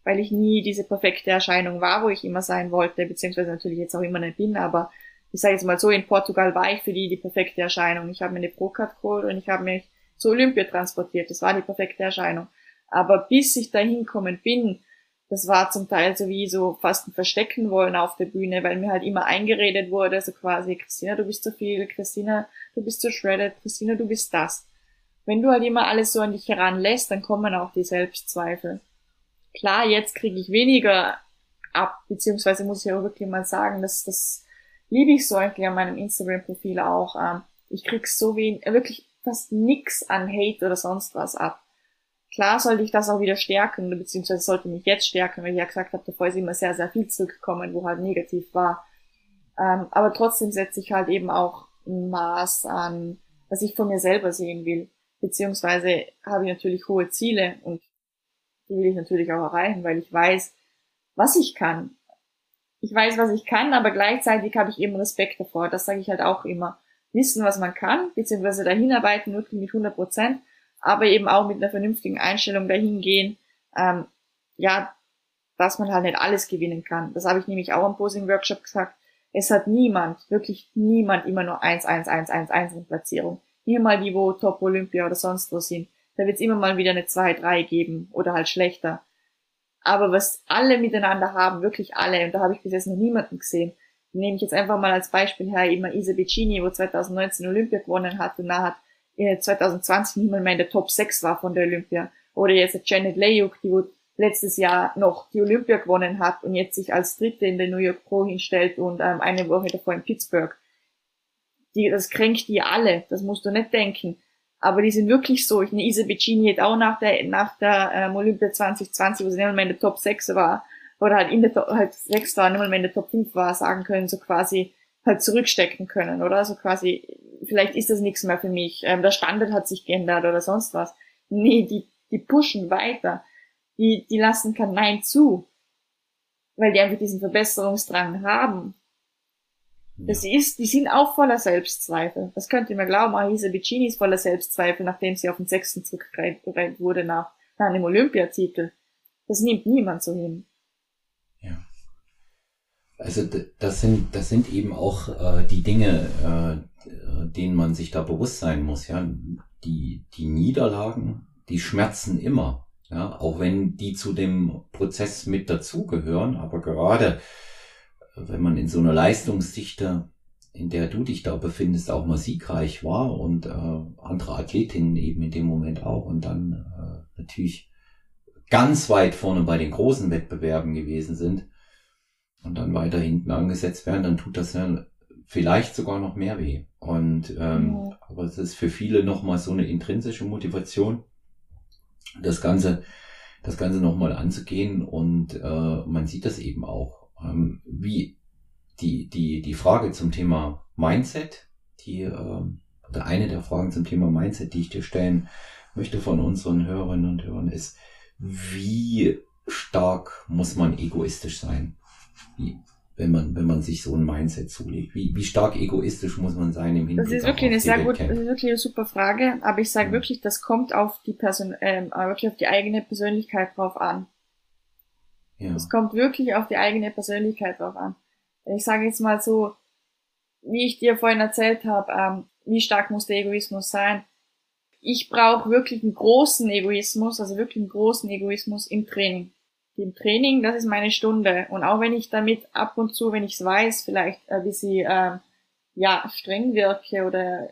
weil ich nie diese perfekte Erscheinung war, wo ich immer sein wollte, beziehungsweise natürlich jetzt auch immer nicht bin, aber ich sage jetzt mal so, in Portugal war ich für die die perfekte Erscheinung. Ich habe mir eine Pro-Card geholt und ich habe mich zur Olympia transportiert. Das war die perfekte Erscheinung. Aber bis ich da hinkommen bin, das war zum Teil so wie so fast ein Verstecken wollen auf der Bühne, weil mir halt immer eingeredet wurde, so quasi, Christina, du bist zu viel, Christina, du bist zu shredded, Christina, du bist das. Wenn du halt immer alles so an dich heranlässt, dann kommen auch die Selbstzweifel klar, jetzt kriege ich weniger ab, beziehungsweise muss ich auch wirklich mal sagen, dass das liebe ich so eigentlich an meinem Instagram-Profil auch. Ähm, ich krieg so wenig, wirklich fast nix an Hate oder sonst was ab. Klar sollte ich das auch wieder stärken, beziehungsweise sollte mich jetzt stärken, weil ich ja gesagt habe, davor ist immer sehr, sehr viel zurückgekommen, wo halt negativ war. Ähm, aber trotzdem setze ich halt eben auch ein Maß an, was ich von mir selber sehen will. Beziehungsweise habe ich natürlich hohe Ziele und die will ich natürlich auch erreichen, weil ich weiß, was ich kann. Ich weiß, was ich kann, aber gleichzeitig habe ich eben Respekt davor. Das sage ich halt auch immer. Wissen, was man kann, beziehungsweise dahinarbeiten, wirklich mit 100 Prozent, aber eben auch mit einer vernünftigen Einstellung dahingehen, ähm, ja, dass man halt nicht alles gewinnen kann. Das habe ich nämlich auch am Posing-Workshop gesagt. Es hat niemand, wirklich niemand immer nur 1, 1, 1, 1, 1 in Platzierung. Hier mal die, wo Top Olympia oder sonst wo sind. Da wird es immer mal wieder eine 2, 3 geben oder halt schlechter. Aber was alle miteinander haben, wirklich alle, und da habe ich bis jetzt noch niemanden gesehen, nehme ich jetzt einfach mal als Beispiel her, eben Isa wo 2019 Olympia gewonnen hat und nachher 2020 nicht mehr in der Top 6 war von der Olympia. Oder jetzt Janet Leyuk, die letztes Jahr noch die Olympia gewonnen hat und jetzt sich als Dritte in der New York Pro hinstellt und ähm, eine Woche davor in Pittsburgh. Die, das kränkt die alle, das musst du nicht denken. Aber die sind wirklich so. Ich, eine Isa Vicini hat auch nach der, nach der ähm, Olympia 2020, wo sie nicht mehr in der Top 6 war, oder halt in der Top, halt 6 war, nicht mehr in der Top 5 war, sagen können, so quasi halt zurückstecken können, oder? So quasi, vielleicht ist das nichts mehr für mich, ähm, der Standard hat sich geändert oder sonst was. Nee, die, die pushen weiter. Die, die lassen kein Nein zu. Weil die einfach diesen Verbesserungsdrang haben. Das ist, die sind auch voller Selbstzweifel. Das könnt ihr mir glauben. Ahisa Vicini ist voller Selbstzweifel, nachdem sie auf den sechsten zurückgereiht wurde nach, nach einem Olympiatitel. Das nimmt niemand so hin. Ja. Also das sind, das sind eben auch äh, die Dinge, äh, denen man sich da bewusst sein muss. Ja, die, die Niederlagen, die schmerzen immer. Ja, auch wenn die zu dem Prozess mit dazugehören, aber gerade wenn man in so einer Leistungsdichte, in der du dich da befindest, auch mal siegreich war und äh, andere Athletinnen eben in dem Moment auch und dann äh, natürlich ganz weit vorne bei den großen Wettbewerben gewesen sind und dann weiter hinten angesetzt werden, dann tut das ja vielleicht sogar noch mehr weh. Und ähm, ja. aber es ist für viele nochmal so eine intrinsische Motivation, das Ganze, das Ganze nochmal anzugehen und äh, man sieht das eben auch. Ähm, wie die, die, die Frage zum Thema Mindset, die, äh, oder eine der Fragen zum Thema Mindset, die ich dir stellen möchte von unseren Hörerinnen und Hörern, ist, wie stark muss man egoistisch sein? Wie, wenn man, wenn man sich so ein Mindset zulegt? Wie, wie stark egoistisch muss man sein im Hinblick Das ist wirklich eine sehr gut, das ist wirklich eine super Frage, aber ich sage ja. wirklich, das kommt auf die Person, ähm, wirklich auf die eigene Persönlichkeit drauf an. Ja. Es kommt wirklich auf die eigene Persönlichkeit drauf an. Ich sage jetzt mal so, wie ich dir vorhin erzählt habe, ähm, wie stark muss der Egoismus sein? Ich brauche wirklich einen großen Egoismus, also wirklich einen großen Egoismus im Training im Training, das ist meine Stunde. Und auch wenn ich damit ab und zu, wenn ich es weiß, vielleicht äh, wie sie ja streng wirke oder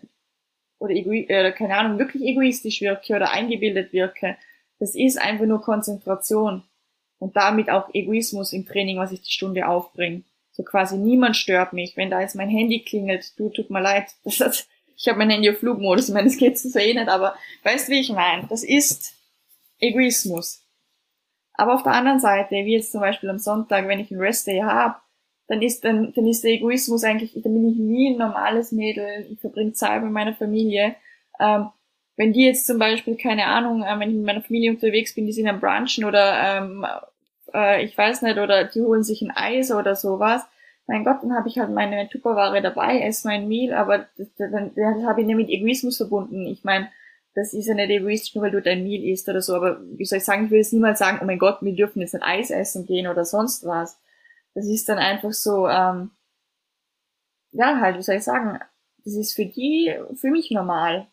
oder, egoi äh, oder keine Ahnung, wirklich egoistisch wirke oder eingebildet wirke, das ist einfach nur Konzentration und damit auch Egoismus im Training, was ich die Stunde aufbringe. So quasi niemand stört mich, wenn da jetzt mein Handy klingelt, du tut mir leid, das hat, ich habe mein Handy auf Flugmodus, ich meine, das geht so eh nicht, aber weißt wie ich meine? Das ist Egoismus. Aber auf der anderen Seite, wie jetzt zum Beispiel am Sonntag, wenn ich einen Restday habe, dann ist dann, dann ist der Egoismus eigentlich, dann bin ich nie ein normales Mädel, ich verbringe Zeit mit meiner Familie. Ähm, wenn die jetzt zum Beispiel, keine Ahnung, äh, wenn ich mit meiner Familie unterwegs bin, die sind am Brunchen oder ähm, äh, ich weiß nicht, oder die holen sich ein Eis oder sowas, mein Gott, dann habe ich halt meine Tupperware dabei, esse mein Meal, aber das, dann, dann habe ich nicht mit Egoismus verbunden. Ich meine, das ist ja nicht egoistisch, nur weil du dein Meal isst oder so, aber wie soll ich sagen, ich will jetzt niemals sagen, oh mein Gott, wir dürfen jetzt nicht Eis essen gehen oder sonst was. Das ist dann einfach so, ähm, ja, halt, wie soll ich sagen, das ist für die, für mich normal.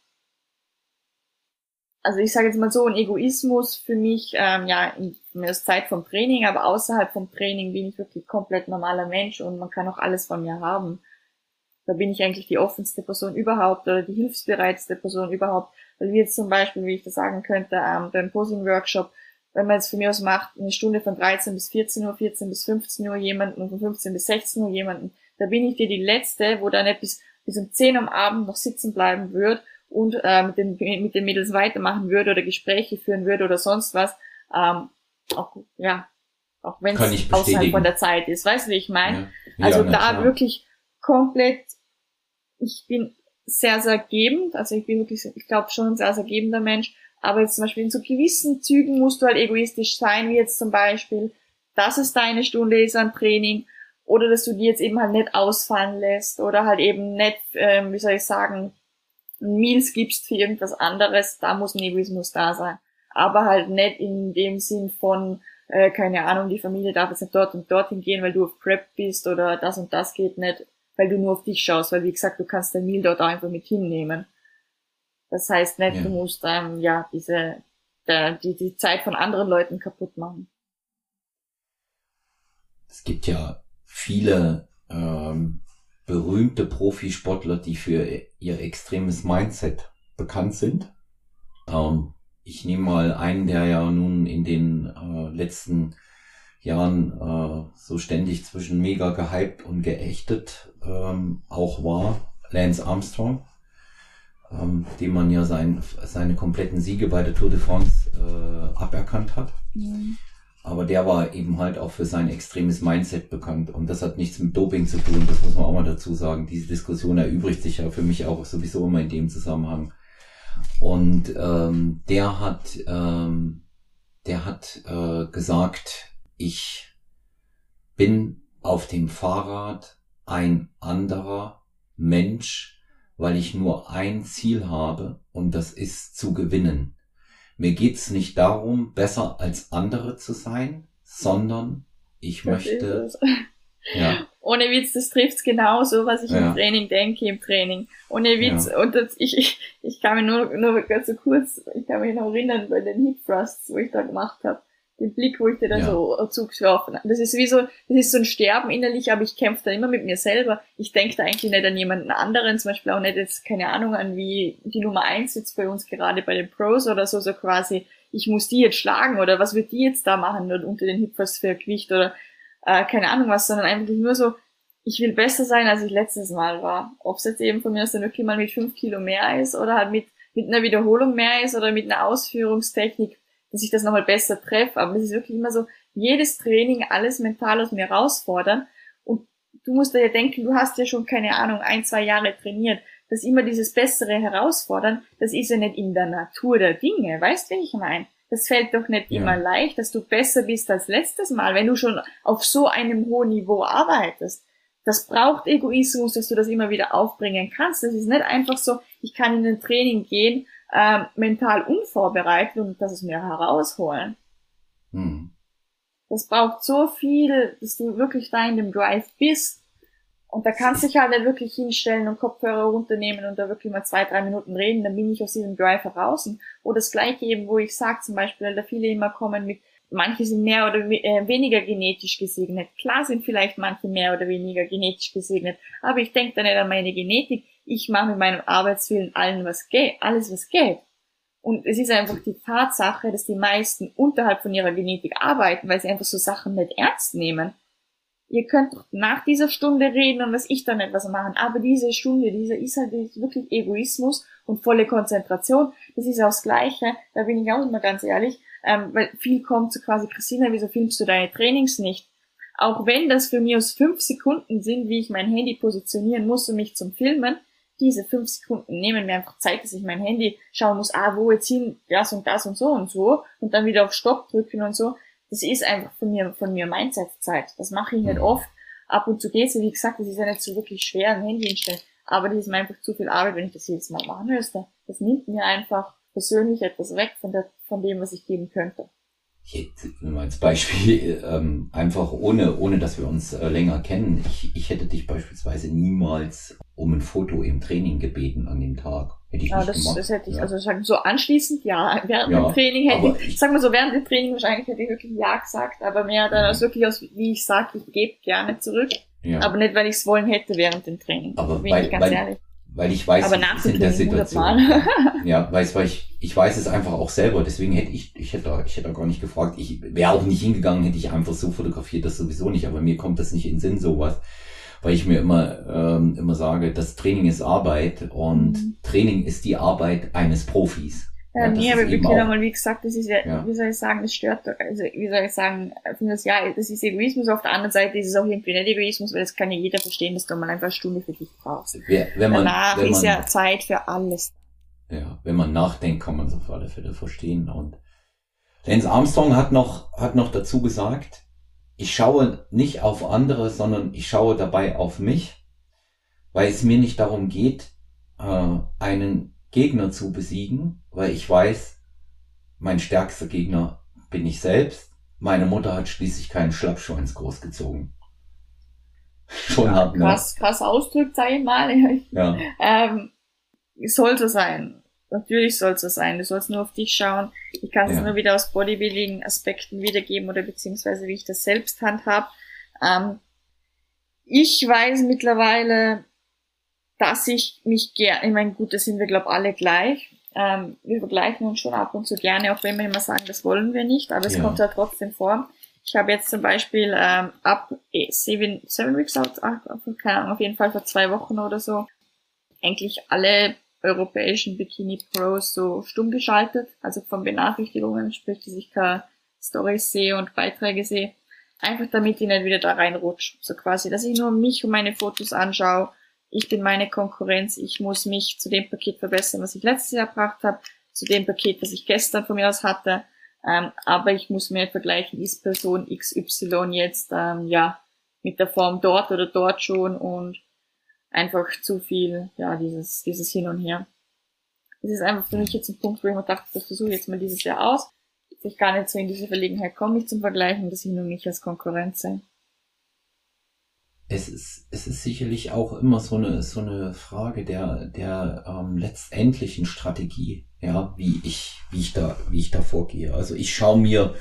Also ich sage jetzt mal so, ein Egoismus für mich, ähm, ja, in der Zeit vom Training, aber außerhalb vom Training bin ich wirklich komplett normaler Mensch und man kann auch alles von mir haben. Da bin ich eigentlich die offenste Person überhaupt oder die hilfsbereitste Person überhaupt. Weil wie jetzt zum Beispiel, wie ich das sagen könnte, ähm, beim Posing-Workshop, wenn man jetzt von mir aus macht, eine Stunde von 13 bis 14 Uhr, 14 bis 15 Uhr jemanden und von 15 bis 16 Uhr jemanden, da bin ich dir die Letzte, wo dann nicht bis, bis um 10 am Abend noch sitzen bleiben wird und äh, mit, den, mit den Mädels weitermachen würde oder Gespräche führen würde oder sonst was. Ähm, auch, ja, auch wenn es außerhalb von der Zeit ist. Weißt du, wie ich meine? Ja. Also ja, da klar. wirklich komplett, ich bin sehr, sehr gebend, also ich bin wirklich, ich glaube schon ein sehr, sehr gebender Mensch, aber jetzt zum Beispiel in so gewissen Zügen musst du halt egoistisch sein, wie jetzt zum Beispiel, dass es deine Stunde ist an Training, oder dass du die jetzt eben halt nicht ausfallen lässt, oder halt eben nicht, ähm, wie soll ich sagen, Meals gibst für irgendwas anderes, da muss ein Egoismus da sein. Aber halt nicht in dem Sinn von, äh, keine Ahnung, die Familie darf jetzt nicht dort und dorthin gehen, weil du auf Prep bist oder das und das geht nicht. weil du nur auf dich schaust, weil wie gesagt, du kannst dein Meal dort einfach mit hinnehmen. Das heißt nicht, ja. du musst ähm, ja diese der, die, die Zeit von anderen Leuten kaputt machen. Es gibt ja viele ähm, berühmte Profisportler, die für ihr extremes Mindset bekannt sind. Ähm, ich nehme mal einen, der ja nun in den äh, letzten Jahren äh, so ständig zwischen mega gehypt und geächtet ähm, auch war, Lance Armstrong, ähm, dem man ja sein, seine kompletten Siege bei der Tour de France äh, aberkannt hat. Mhm. Aber der war eben halt auch für sein extremes Mindset bekannt. Und das hat nichts mit Doping zu tun, das muss man auch mal dazu sagen. Diese Diskussion erübrigt sich ja für mich auch sowieso immer in dem Zusammenhang. Und ähm, der hat, ähm, der hat äh, gesagt, ich bin auf dem Fahrrad ein anderer Mensch, weil ich nur ein Ziel habe und das ist zu gewinnen. Mir geht's nicht darum, besser als andere zu sein, sondern ich das möchte. Ja. Ohne Witz, das trifft's genau so, was ich ja. im Training denke, im Training. Ohne Witz. Ja. Und das, ich, ich, ich kann mich nur, nur ganz so kurz, ich kann mich noch erinnern bei den Hip Thrusts, wo ich da gemacht habe den Blick, wo ich dir da ja. so zugeworfen Das ist wie so, das ist so ein Sterben innerlich, aber ich kämpfe da immer mit mir selber. Ich denke da eigentlich nicht an jemanden anderen, zum Beispiel auch nicht jetzt, keine Ahnung, an wie die Nummer eins jetzt bei uns gerade bei den Pros oder so, so quasi, ich muss die jetzt schlagen oder was wird die jetzt da machen oder unter den Hippos für Gewicht oder äh, keine Ahnung was, sondern eigentlich nur so, ich will besser sein, als ich letztes Mal war. Ob es jetzt eben von mir aus dann wirklich mal mit fünf Kilo mehr ist oder halt mit, mit einer Wiederholung mehr ist oder mit einer Ausführungstechnik dass ich das nochmal besser treffe. Aber es ist wirklich immer so, jedes Training, alles mental aus mir herausfordern. Und du musst dir ja denken, du hast ja schon, keine Ahnung, ein, zwei Jahre trainiert. Das immer dieses bessere Herausfordern, das ist ja nicht in der Natur der Dinge. Weißt du, wie ich meine? Das fällt doch nicht ja. immer leicht, dass du besser bist als letztes Mal, wenn du schon auf so einem hohen Niveau arbeitest. Das braucht Egoismus, dass du das immer wieder aufbringen kannst. Das ist nicht einfach so, ich kann in ein Training gehen äh, mental unvorbereitet und das es mir herausholen. Hm. Das braucht so viel, dass du wirklich da in dem Drive bist. Und da kannst du dich halt nicht wirklich hinstellen und Kopfhörer runternehmen und da wirklich mal zwei, drei Minuten reden, dann bin ich aus diesem Drive heraus. Oder das gleiche eben, wo ich sage zum Beispiel, weil da viele immer kommen mit, manche sind mehr oder äh, weniger genetisch gesegnet. Klar sind vielleicht manche mehr oder weniger genetisch gesegnet, aber ich denke da nicht an meine Genetik ich mache mit meinem Arbeitswillen allen was geht, alles was geht. Und es ist einfach die Tatsache, dass die meisten unterhalb von ihrer Genetik arbeiten, weil sie einfach so Sachen nicht ernst nehmen. Ihr könnt nach dieser Stunde reden und was ich dann etwas machen, aber diese Stunde, dieser ist halt wirklich Egoismus und volle Konzentration. Das ist auch das Gleiche, da bin ich auch immer ganz ehrlich, ähm, weil viel kommt so quasi, Christina, wieso filmst du deine Trainings nicht? Auch wenn das für mich aus fünf Sekunden sind, wie ich mein Handy positionieren muss, um mich zum Filmen, diese fünf Sekunden nehmen mir einfach Zeit, dass ich mein Handy schauen muss, ah, wo jetzt hin, das und das und so und so und dann wieder auf Stopp drücken und so. Das ist einfach von mir, von mir Mindset-Zeit. Das mache ich nicht mhm. oft. Ab und zu geht's, wie gesagt, das ist ja nicht so wirklich schwer, ein Handy hinstellen. Aber das ist mir einfach zu viel Arbeit, wenn ich das jedes Mal machen müsste. Das nimmt mir einfach persönlich etwas weg von, der, von dem, was ich geben könnte hätte nur als Beispiel ähm, einfach ohne, ohne dass wir uns äh, länger kennen, ich, ich hätte dich beispielsweise niemals um ein Foto im Training gebeten an dem Tag. Hätte ich ja, nicht das, gemacht. das hätte ich, ja. also sagen so anschließend ja, während ja, dem Training hätte ich, ich, sag mal so, während dem Training wahrscheinlich hätte ich wirklich ja gesagt, aber mehr dann aus wirklich aus, wie ich sag, ich gebe gerne zurück. Ja. Aber nicht, weil ich es wollen hätte während dem Training. Aber bin weil, ich ganz weil, ehrlich weil ich weiß, aber nach in der Situation. ja, weiß, weil ich, ich weiß es einfach auch selber. Deswegen hätte ich, ich hätte, ich hätte gar nicht gefragt. Ich wäre auch nicht hingegangen, hätte ich einfach so fotografiert, das sowieso nicht. Aber mir kommt das nicht in den Sinn, sowas. Weil ich mir immer, ähm, immer sage, das Training ist Arbeit und mhm. Training ist die Arbeit eines Profis. Ja, ja nee, aber wirklich einmal, wie gesagt, das ist ja, ja, wie soll ich sagen, das stört, also, wie soll ich sagen, das, ja, das ist Egoismus, auf der anderen Seite ist es auch irgendwie nicht Egoismus, weil das kann ja jeder verstehen, dass du mal einfach eine Stunde für dich brauchst. Wenn man, Danach wenn man, ist ja Zeit für alles. Ja, wenn man nachdenkt, kann man es auf alle Fälle verstehen und Lance Armstrong hat noch, hat noch dazu gesagt, ich schaue nicht auf andere, sondern ich schaue dabei auf mich, weil es mir nicht darum geht, äh, einen Gegner zu besiegen, weil ich weiß, mein stärkster Gegner bin ich selbst. Meine Mutter hat schließlich keinen Schlappschwanz großgezogen. schon ja, hat. Ne? Krass, krass ausdrückt, sag ich mal. ja. ähm, soll so sein. Natürlich soll es so sein. Du sollst nur auf dich schauen. Ich kann es ja. nur wieder aus Bodybuilding-Aspekten wiedergeben oder beziehungsweise wie ich das selbst handhab. Ähm, ich weiß mittlerweile, dass ich mich gerne, ich meine, gut, da sind wir, glaube alle gleich. Ähm, wir vergleichen uns schon ab und zu gerne, auch wenn wir immer sagen, das wollen wir nicht, aber es ja. kommt ja trotzdem vor. Ich habe jetzt zum Beispiel ähm, ab seven, seven Weeks out, keine Ahnung, auf jeden Fall vor zwei Wochen oder so, eigentlich alle europäischen Bikini Pros so stumm geschaltet, also von Benachrichtigungen, sprich, dass ich keine Stories sehe und Beiträge sehe, einfach damit ich nicht wieder da reinrutsche, so quasi, dass ich nur mich und meine Fotos anschaue, ich bin meine Konkurrenz, ich muss mich zu dem Paket verbessern, was ich letztes Jahr gebracht habe, zu dem Paket, was ich gestern von mir aus hatte, ähm, aber ich muss mir vergleichen, ist Person XY jetzt ähm, ja mit der Form dort oder dort schon und einfach zu viel, ja, dieses, dieses Hin und Her. Das ist einfach für mich jetzt ein Punkt, wo ich mir dachte, das versuche ich jetzt mal dieses Jahr aus, dass ich gar nicht so in diese Verlegenheit komme, mich zum Vergleichen, dass ich nur mich als Konkurrenz sehe. Es ist, es ist sicherlich auch immer so eine, so eine Frage der, der ähm, letztendlichen Strategie, ja, wie ich, wie ich da, wie ich da vorgehe. Also ich schaue mir,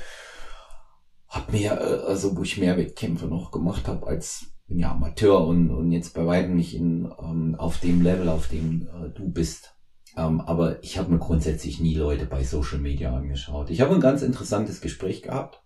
hab mir, äh, also wo ich mehr Wettkämpfe noch gemacht habe als bin ja Amateur und, und jetzt bei weitem nicht in, ähm, auf dem Level, auf dem äh, du bist. Ähm, aber ich habe mir grundsätzlich nie Leute bei Social Media angeschaut. Ich habe ein ganz interessantes Gespräch gehabt.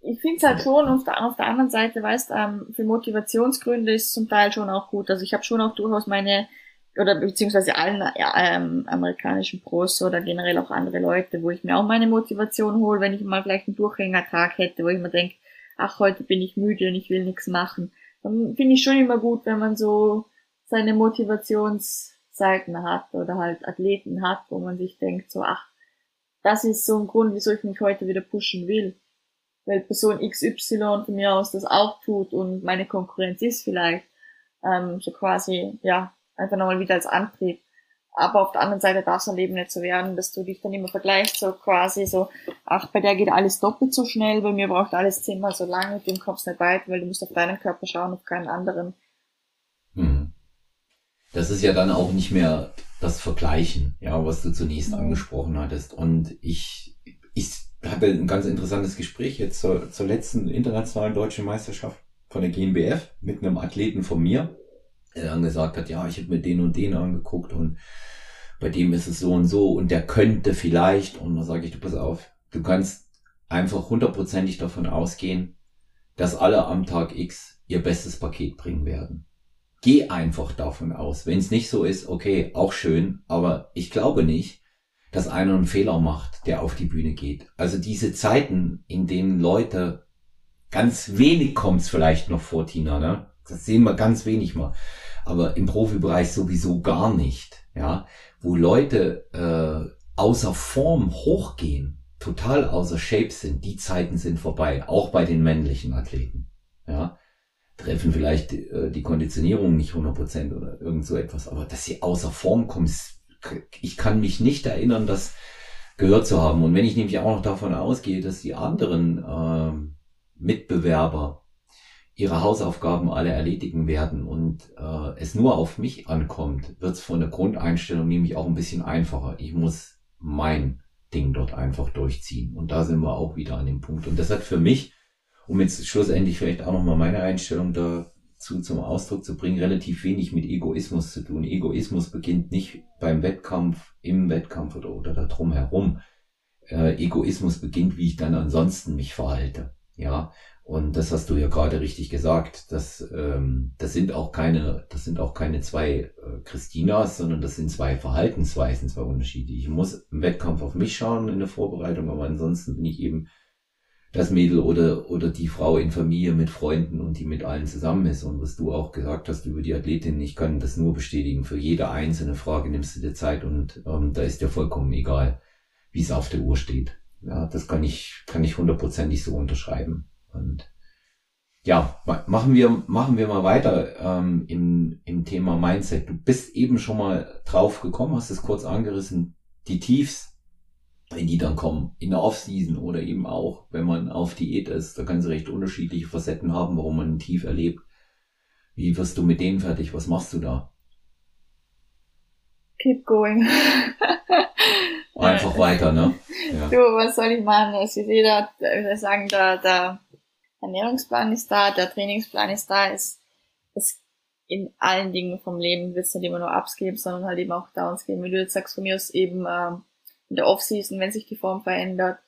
Ich finde es halt schon auf der, auf der anderen Seite, weißt ähm, für Motivationsgründe ist es zum Teil schon auch gut. Also ich habe schon auch durchaus meine, oder beziehungsweise allen ähm, amerikanischen Pros oder generell auch andere Leute, wo ich mir auch meine Motivation hole, wenn ich mal vielleicht einen Durchhängertag hätte, wo ich mir denke, ach, heute bin ich müde und ich will nichts machen finde ich schon immer gut, wenn man so seine Motivationsseiten hat oder halt Athleten hat, wo man sich denkt, so, ach, das ist so ein Grund, wieso ich mich heute wieder pushen will. Weil Person XY von mir aus das auch tut und meine Konkurrenz ist vielleicht ähm, so quasi, ja, einfach nochmal wieder als Antrieb. Aber auf der anderen Seite darf es am Leben nicht so werden, dass du dich dann immer vergleichst, so quasi so, ach, bei der geht alles doppelt so schnell, bei mir braucht alles zehnmal so lange, dem kommst nicht weit, weil du musst auf deinen Körper schauen, auf keinen anderen. Hm. Das ist ja dann auch nicht mehr das Vergleichen, ja, was du zunächst mhm. angesprochen hattest. Und ich, ich hatte ein ganz interessantes Gespräch jetzt zur, zur letzten internationalen deutschen Meisterschaft von der GmbF mit einem Athleten von mir, der dann gesagt hat, ja, ich habe mir den und den angeguckt und bei dem ist es so und so und der könnte vielleicht, und dann sage ich, du pass auf, du kannst einfach hundertprozentig davon ausgehen, dass alle am Tag X ihr bestes Paket bringen werden. Geh einfach davon aus. Wenn es nicht so ist, okay, auch schön, aber ich glaube nicht, dass einer einen Fehler macht, der auf die Bühne geht. Also diese Zeiten, in denen Leute ganz wenig kommt's vielleicht noch vor, Tina, ne? Das sehen wir ganz wenig mal. Aber im Profibereich sowieso gar nicht, ja wo Leute äh, außer Form hochgehen, total außer Shape sind, die Zeiten sind vorbei, auch bei den männlichen Athleten. Ja, treffen vielleicht äh, die Konditionierung nicht 100% oder irgend so etwas, aber dass sie außer Form kommen, ich kann mich nicht erinnern, das gehört zu haben. Und wenn ich nämlich auch noch davon ausgehe, dass die anderen äh, Mitbewerber ihre Hausaufgaben alle erledigen werden und äh, es nur auf mich ankommt, wird es von der Grundeinstellung nämlich auch ein bisschen einfacher. Ich muss mein Ding dort einfach durchziehen. Und da sind wir auch wieder an dem Punkt. Und das hat für mich, um jetzt schlussendlich vielleicht auch nochmal meine Einstellung dazu zum Ausdruck zu bringen, relativ wenig mit Egoismus zu tun. Egoismus beginnt nicht beim Wettkampf, im Wettkampf oder, oder da drum herum. Äh, Egoismus beginnt, wie ich dann ansonsten mich verhalte. Ja, und das hast du ja gerade richtig gesagt. Das, ähm, das sind auch keine, das sind auch keine zwei äh, Christinas, sondern das sind zwei Verhaltensweisen, zwei Unterschiede. Ich muss im Wettkampf auf mich schauen in der Vorbereitung, aber ansonsten bin ich eben das Mädel oder, oder die Frau in Familie mit Freunden und die mit allen zusammen ist. Und was du auch gesagt hast über die Athletin, ich kann das nur bestätigen. Für jede einzelne Frage nimmst du dir Zeit und ähm, da ist dir vollkommen egal, wie es auf der Uhr steht. Ja, das kann ich, kann ich hundertprozentig so unterschreiben. Und ja, machen wir, machen wir mal weiter ähm, im, im Thema Mindset. Du bist eben schon mal drauf gekommen, hast es kurz angerissen, die Tiefs, wenn die dann kommen, in der Offseason oder eben auch, wenn man auf Diät ist, da kann sie recht unterschiedliche Facetten haben, warum man ein Tief erlebt. Wie wirst du mit denen fertig? Was machst du da? Keep going. Einfach weiter, ne? Ja. Du, was soll ich machen? Es ist jeder, ich würde sagen, der, der Ernährungsplan ist da, der Trainingsplan ist da, es, es in allen Dingen vom Leben wird es nicht immer nur Ups geben, sondern halt eben auch Downs geben. Wie du jetzt sagst, von mir aus eben ähm, in der Offseason, wenn sich die Form verändert,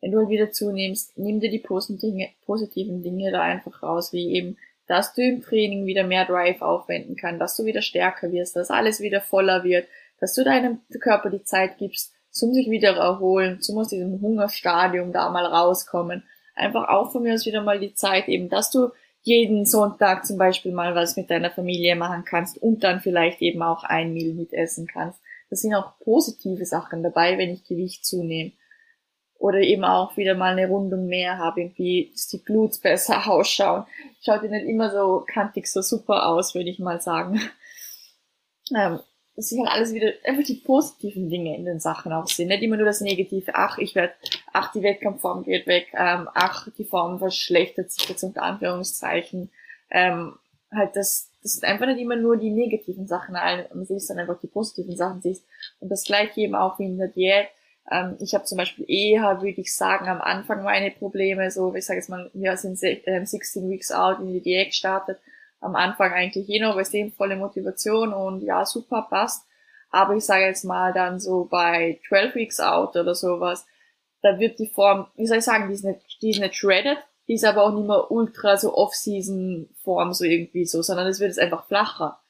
wenn du halt wieder zunimmst, nimm dir die positiven Dinge da einfach raus, wie eben, dass du im Training wieder mehr Drive aufwenden kannst, dass du wieder stärker wirst, dass alles wieder voller wird, dass du deinem Körper die Zeit gibst, zum sich wieder erholen, zum aus diesem Hungerstadium da mal rauskommen. Einfach auch von mir aus wieder mal die Zeit eben, dass du jeden Sonntag zum Beispiel mal was mit deiner Familie machen kannst und dann vielleicht eben auch ein Meal mitessen kannst. Das sind auch positive Sachen dabei, wenn ich Gewicht zunehme. Oder eben auch wieder mal eine Rundung mehr habe, irgendwie, dass die Glutes besser ausschauen. Schaut ja nicht immer so kantig so super aus, würde ich mal sagen. Ähm, dass sich halt alles wieder, einfach die positiven Dinge in den Sachen auch sehen. Nicht immer nur das Negative, ach, ich werde, ach, die Wettkampfform geht weg, ähm, ach, die Form verschlechtert sich jetzt unter Anführungszeichen. Ähm, halt das, das sind einfach nicht immer nur die negativen Sachen man sieht, sondern einfach die positiven Sachen siehst. Und das gleiche eben auch wie in der Diät. Ähm, ich habe zum Beispiel eher, würde ich sagen, am Anfang meine Probleme, so, ich sage jetzt mal, wir sind 16 ähm, Weeks out in die Diät gestartet am Anfang eigentlich eh noch extrem volle Motivation und ja, super passt. Aber ich sage jetzt mal dann so bei 12 Weeks Out oder sowas, da wird die Form, wie soll ich sagen, die ist nicht, die ist nicht shredded, die ist aber auch nicht mehr ultra so Off-Season-Form so irgendwie so, sondern es wird jetzt einfach flacher.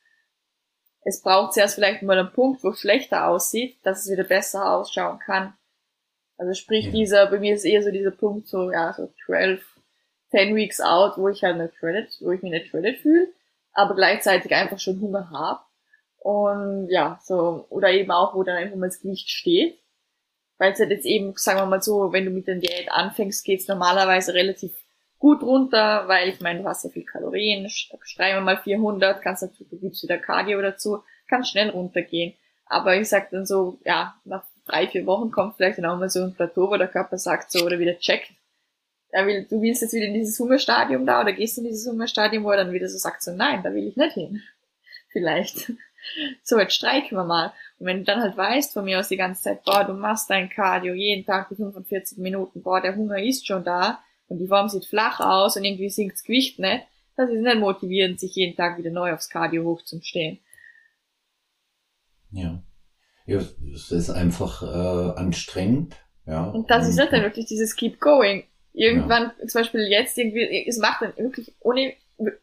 Es braucht zuerst vielleicht mal einen Punkt, wo es schlechter aussieht, dass es wieder besser ausschauen kann. Also sprich ja. dieser, bei mir ist eher so dieser Punkt so, ja, so 12 10 Weeks out, wo ich halt nicht shredded, wo ich mich nicht shredded fühle, aber gleichzeitig einfach schon Hunger habe. Und ja, so, oder eben auch, wo dann einfach mal das Gewicht steht. Weil es halt jetzt eben, sagen wir mal so, wenn du mit der Diät anfängst, geht's normalerweise relativ gut runter, weil ich meine, du hast ja viel Kalorien, schreiben wir mal 400, kannst du, du gibst wieder Cardio dazu, kann schnell runtergehen. Aber ich sag dann so, ja, nach drei, vier Wochen kommt vielleicht dann auch mal so ein Plateau, wo der Körper sagt so, oder wieder checkt, er will, du willst jetzt wieder in dieses Hungerstadium da oder gehst in dieses Hungerstadium, wo er dann wieder so sagt, so nein, da will ich nicht hin. Vielleicht. So, jetzt streiken wir mal. Und wenn du dann halt weißt von mir aus die ganze Zeit, boah, du machst dein Cardio jeden Tag die 45 Minuten, boah, der Hunger ist schon da und die Form sieht flach aus und irgendwie sinkt das Gewicht nicht, das ist nicht motivierend, sich jeden Tag wieder neu aufs Cardio hochzustehen. Ja. Ja, es ist einfach äh, anstrengend. Ja. Und das und, ist halt dann wirklich dieses Keep Going. Irgendwann, ja. zum Beispiel jetzt irgendwie, es macht dann wirklich ohne,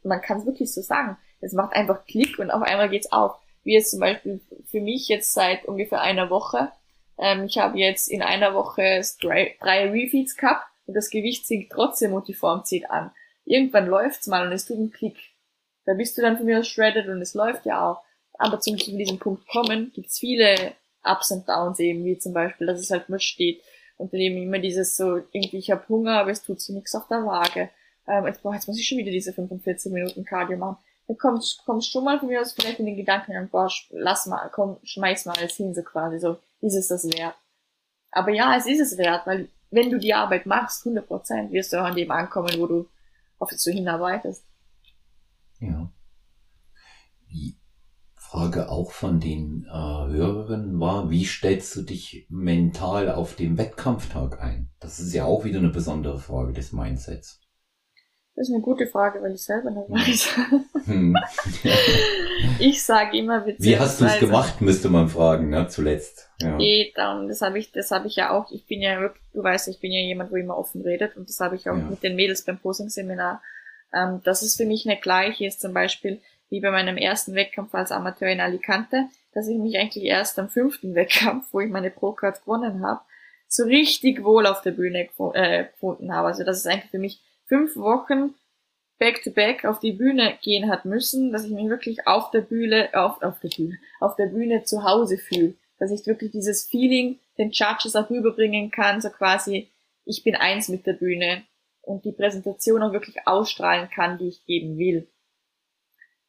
man kann es wirklich so sagen, es macht einfach Klick und auf einmal geht's auf. Wie jetzt zum Beispiel für mich jetzt seit ungefähr einer Woche. Ähm, ich habe jetzt in einer Woche drei, drei Refeeds gehabt und das Gewicht sinkt trotzdem und die Form zieht an. Irgendwann läuft's mal und es tut einen Klick. Da bist du dann von mir aus shredded und es läuft ja auch. Aber zum zu diesem Punkt kommen, gibt's viele Ups und Downs eben, wie zum Beispiel, dass es halt mal steht, und dann eben immer dieses so, irgendwie, ich habe Hunger, aber es tut so nichts auf der Waage. Ähm, jetzt, boah, jetzt muss ich schon wieder diese 45 Minuten Cardio machen. Dann kommst, kommst schon mal von mir aus vielleicht in den Gedanken an, boah, lass mal, komm, schmeiß mal alles hin, so quasi, so, ist es das wert? Aber ja, es ist es wert, weil wenn du die Arbeit machst, 100%, wirst du auch an dem ankommen, wo du auf so hinarbeitest. Ja. Wie, Frage auch von den äh, Hörerinnen war, wie stellst du dich mental auf den Wettkampftag ein? Das ist ja auch wieder eine besondere Frage des Mindsets. Das ist eine gute Frage, weil ich selber nicht weiß. Hm. ich sage immer witzig. Wie hast du es gemacht, müsste man fragen, ne, zuletzt. Ja. Eh, dann, das habe ich, das habe ich ja auch. Ich bin ja wirklich, du weißt, ich bin ja jemand, wo immer offen redet und das habe ich auch ja. mit den Mädels beim Posing-Seminar. Ähm, das ist für mich eine gleiche ist zum Beispiel, wie bei meinem ersten Wettkampf als Amateur in Alicante, dass ich mich eigentlich erst am fünften Wettkampf, wo ich meine Pro-Card gewonnen habe, so richtig wohl auf der Bühne äh, gefunden habe. Also dass es eigentlich für mich fünf Wochen back-to-back -back auf die Bühne gehen hat müssen, dass ich mich wirklich auf der Bühne, auf, auf der Bühne, auf der Bühne zu Hause fühle. Dass ich wirklich dieses Feeling den Judges auch rüberbringen kann, so quasi, ich bin eins mit der Bühne und die Präsentation auch wirklich ausstrahlen kann, die ich geben will.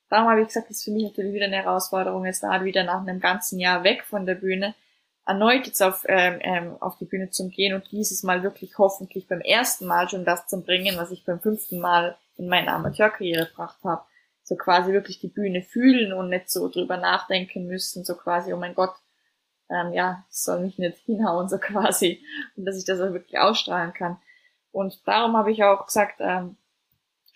Darum habe ich gesagt, das ist für mich natürlich wieder eine Herausforderung, jetzt da wieder nach einem ganzen Jahr weg von der Bühne, erneut jetzt auf, ähm, ähm, auf die Bühne zu gehen und dieses Mal wirklich hoffentlich beim ersten Mal schon das zu bringen, was ich beim fünften Mal in meiner Amateurkarriere gebracht habe. so quasi wirklich die Bühne fühlen und nicht so drüber nachdenken müssen, so quasi, oh mein Gott, ähm, ja, soll mich nicht hinhauen, so quasi, und dass ich das auch wirklich ausstrahlen kann. Und darum habe ich auch gesagt, ähm,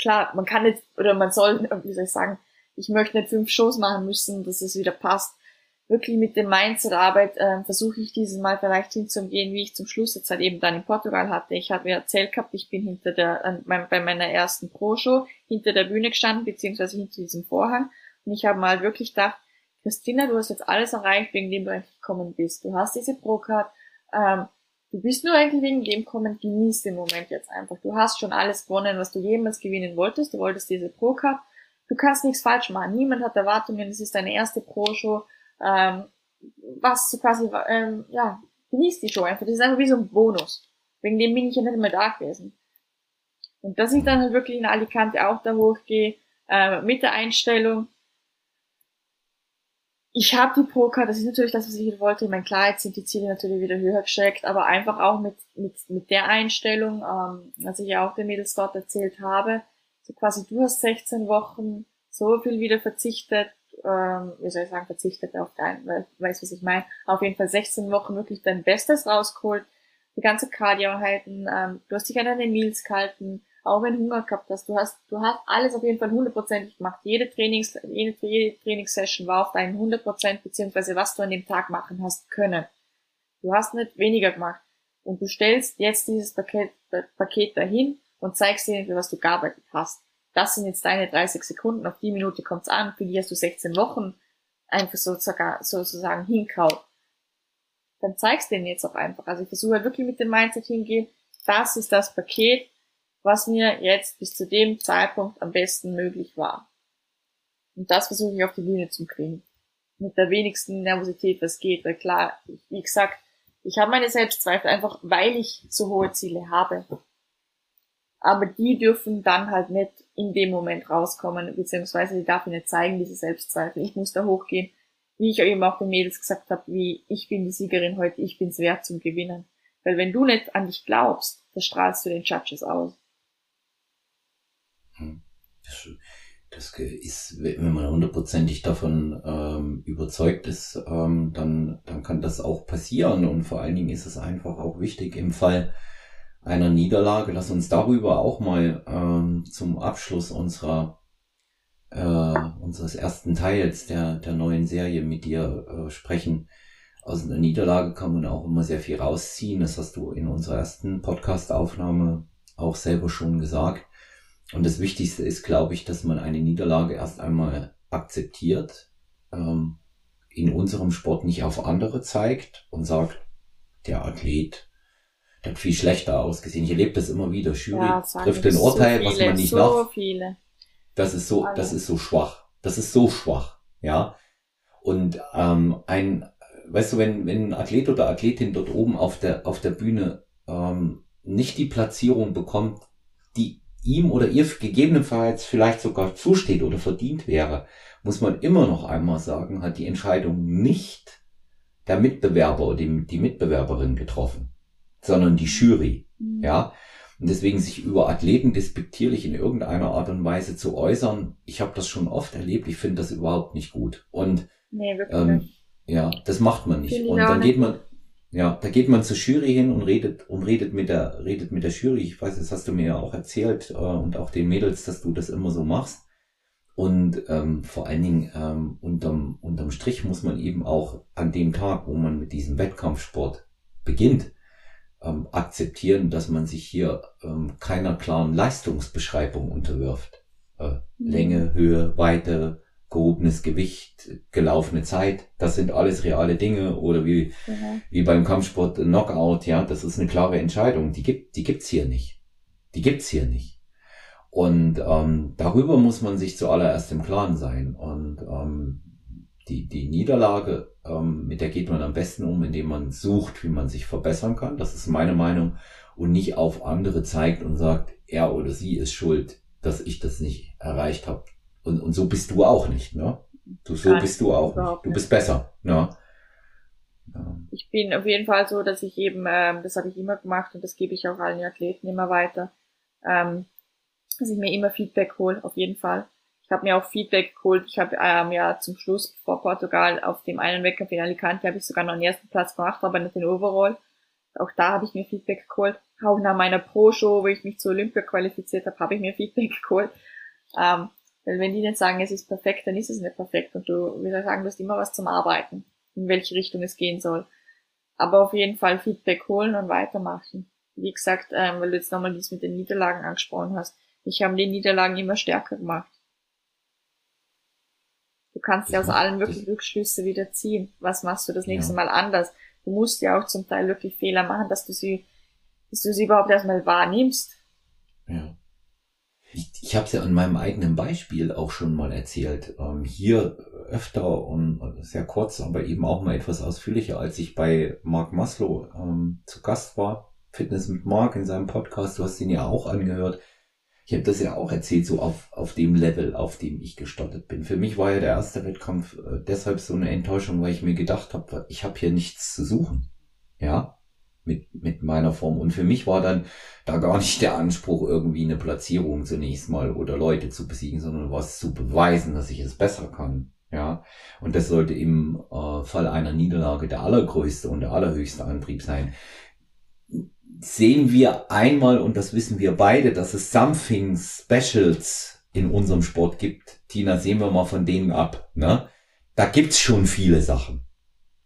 klar, man kann nicht, oder man soll, wie soll ich sagen, ich möchte nicht fünf Shows machen müssen, dass es wieder passt. Wirklich mit dem Mindset-Arbeit äh, versuche ich dieses Mal vielleicht hinzugehen, wie ich zum Schluss jetzt halt eben dann in Portugal hatte. Ich habe mir erzählt gehabt, ich bin hinter der, äh, bei meiner ersten Pro-Show hinter der Bühne gestanden, beziehungsweise hinter diesem Vorhang. Und ich habe mal wirklich gedacht, Christina, du hast jetzt alles erreicht, wegen dem du eigentlich gekommen bist. Du hast diese Pro-Card, ähm, du bist nur eigentlich wegen dem gekommen, genieß den Moment jetzt einfach. Du hast schon alles gewonnen, was du jemals gewinnen wolltest. Du wolltest diese Pro-Card. Du kannst nichts falsch machen. Niemand hat Erwartungen. Es ist deine erste Pro-Show. Ähm, was quasi, ähm, ja, genieß die Show einfach. Das ist einfach wie so ein Bonus. Wegen dem bin ich ja nicht mehr da gewesen. Und dass ich dann halt wirklich in Alicante auch da hochgehe, äh, mit der Einstellung, ich habe die Pro-Card, das ist natürlich das, was ich wollte. Ich meine, klar, jetzt sind die Ziele natürlich wieder höher gesteckt, aber einfach auch mit, mit, mit der Einstellung, ähm, was ich ja auch den Mädels dort erzählt habe, quasi, du hast 16 Wochen so viel wieder verzichtet, ähm, wie soll ich sagen, verzichtet auf dein, weißt was ich meine, auf jeden Fall 16 Wochen wirklich dein Bestes rausgeholt, die ganze Cardio halten, ähm, du hast dich an deine Meals gehalten, auch wenn Hunger gehabt hast, du hast, du hast alles auf jeden Fall hundertprozentig gemacht. Jede Trainings, jede, jede Trainingssession war auf deinen 100% beziehungsweise was du an dem Tag machen hast können. Du hast nicht weniger gemacht. Und du stellst jetzt dieses Paket, Paket dahin und zeigst ihnen, für was du gearbeitet hast. Das sind jetzt deine 30 Sekunden, auf die Minute kommt's an, für die hast du 16 Wochen einfach sozusagen, sozusagen hinkaut. Dann zeigst du denen jetzt auch einfach. Also ich versuche halt wirklich mit dem Mindset hingehen, das ist das Paket, was mir jetzt bis zu dem Zeitpunkt am besten möglich war. Und das versuche ich auf die Bühne zu kriegen. Mit der wenigsten Nervosität, was geht, weil klar, wie gesagt, ich habe meine Selbstzweifel einfach, weil ich so hohe Ziele habe. Aber die dürfen dann halt nicht in dem Moment rauskommen, beziehungsweise die darf ich nicht zeigen, diese Selbstzweifel. Ich muss da hochgehen, wie ich eben auch den Mädels gesagt habe, wie ich bin die Siegerin heute, ich bin's wert zum Gewinnen. Weil wenn du nicht an dich glaubst, das strahlst du den Judges aus. Das, das ist, wenn man hundertprozentig davon ähm, überzeugt ist, ähm, dann, dann kann das auch passieren. Und vor allen Dingen ist es einfach auch wichtig im Fall einer Niederlage. Lass uns darüber auch mal ähm, zum Abschluss unserer äh, unseres ersten Teils der, der neuen Serie mit dir äh, sprechen. Aus einer Niederlage kann man auch immer sehr viel rausziehen. Das hast du in unserer ersten Podcast-Aufnahme auch selber schon gesagt. Und das Wichtigste ist, glaube ich, dass man eine Niederlage erst einmal akzeptiert, ähm, in unserem Sport nicht auf andere zeigt und sagt, der Athlet, hat viel schlechter ausgesehen. Ich erlebe das immer wieder. Jury ja, trifft ein Urteil, so viele, was man nicht so nach. Viele. Das ist so, Alle. das ist so schwach. Das ist so schwach, ja. Und ähm, ein, weißt du, wenn, wenn ein Athlet oder Athletin dort oben auf der auf der Bühne ähm, nicht die Platzierung bekommt, die ihm oder ihr gegebenenfalls vielleicht sogar zusteht oder verdient wäre, muss man immer noch einmal sagen, hat die Entscheidung nicht der Mitbewerber oder die, die Mitbewerberin getroffen, sondern die Jury. Mhm. Ja. Und deswegen sich über Athleten despektierlich in irgendeiner Art und Weise zu äußern, ich habe das schon oft erlebt, ich finde das überhaupt nicht gut. Und nee, ähm, ja, das macht man nicht. Und dann geht man, ja, da geht man zur Jury hin und redet und redet mit der redet mit der Jury. Ich weiß, das hast du mir ja auch erzählt äh, und auch den Mädels, dass du das immer so machst. Und ähm, vor allen Dingen ähm, unterm unterm Strich muss man eben auch an dem Tag, wo man mit diesem Wettkampfsport beginnt, ähm, akzeptieren, dass man sich hier ähm, keiner klaren Leistungsbeschreibung unterwirft. Äh, mhm. Länge, Höhe, Weite, gehobenes Gewicht, gelaufene Zeit, das sind alles reale Dinge oder wie, mhm. wie beim Kampfsport Knockout, ja, das ist eine klare Entscheidung. Die gibt, die gibt's hier nicht. Die gibt's hier nicht. Und ähm, darüber muss man sich zuallererst im Klaren sein. Und ähm, die, die Niederlage, ähm, mit der geht man am besten um, indem man sucht, wie man sich verbessern kann. Das ist meine Meinung. Und nicht auf andere zeigt und sagt, er oder sie ist schuld, dass ich das nicht erreicht habe. Und, und so bist du auch nicht, ne? Du, so Nein, bist du auch nicht. Du bist besser, ne? Ich bin auf jeden Fall so, dass ich eben, ähm, das habe ich immer gemacht und das gebe ich auch allen Athleten immer weiter, ähm, dass ich mir immer Feedback hole, auf jeden Fall. Ich habe mir auch Feedback geholt. Ich habe ähm, ja zum Schluss vor Portugal auf dem einen Wettkampf in Alicante habe ich sogar noch den ersten Platz gemacht, aber nicht den Overall. Auch da habe ich mir Feedback geholt. Auch nach meiner Pro-Show, wo ich mich zu Olympia qualifiziert habe, habe ich mir Feedback geholt. Ähm, weil wenn die nicht sagen, es ist perfekt, dann ist es nicht perfekt. Und du, wie soll ich sagen, du hast immer was zum Arbeiten, in welche Richtung es gehen soll. Aber auf jeden Fall Feedback holen und weitermachen. Wie gesagt, ähm, weil du jetzt nochmal dies mit den Niederlagen angesprochen hast. Ich habe die Niederlagen immer stärker gemacht. Du kannst ja aus allen wirklich Rückschlüsse wieder ziehen. Was machst du das nächste ja. Mal anders? Du musst ja auch zum Teil wirklich Fehler machen, dass du sie, dass du sie überhaupt erstmal wahrnimmst. Ja. Ich, ich habe es ja an meinem eigenen Beispiel auch schon mal erzählt. Ähm, hier öfter und sehr kurz, aber eben auch mal etwas ausführlicher, als ich bei Mark Maslow ähm, zu Gast war. Fitness mit Mark in seinem Podcast, du hast ihn ja auch angehört. Ich habe das ja auch erzählt, so auf, auf dem Level, auf dem ich gestartet bin. Für mich war ja der erste Wettkampf äh, deshalb so eine Enttäuschung, weil ich mir gedacht habe, ich habe hier nichts zu suchen. Ja, mit, mit meiner Form. Und für mich war dann da gar nicht der Anspruch, irgendwie eine Platzierung zunächst mal oder Leute zu besiegen, sondern was zu beweisen, dass ich es besser kann. Ja, und das sollte im äh, Fall einer Niederlage der allergrößte und der allerhöchste Antrieb sein. Sehen wir einmal, und das wissen wir beide, dass es Something Specials in unserem Sport gibt. Tina, sehen wir mal von denen ab. Ne? Da gibt's schon viele Sachen,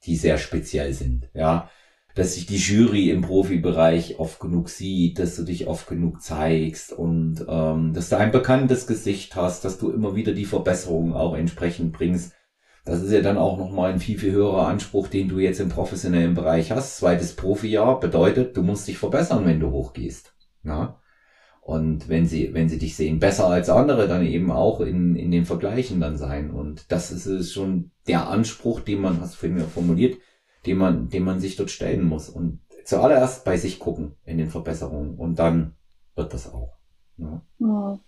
die sehr speziell sind. Ja, dass sich die Jury im Profibereich oft genug sieht, dass du dich oft genug zeigst und ähm, dass du ein bekanntes Gesicht hast, dass du immer wieder die Verbesserungen auch entsprechend bringst. Das ist ja dann auch nochmal ein viel, viel höherer Anspruch, den du jetzt im professionellen Bereich hast. Zweites Profijahr bedeutet, du musst dich verbessern, wenn du hochgehst. Ja? Und wenn sie, wenn sie dich sehen, besser als andere, dann eben auch in, in den Vergleichen dann sein. Und das ist schon der Anspruch, den man, hast du vorhin formuliert, den man, den man sich dort stellen muss. Und zuallererst bei sich gucken in den Verbesserungen und dann wird das auch. Ne? Ja.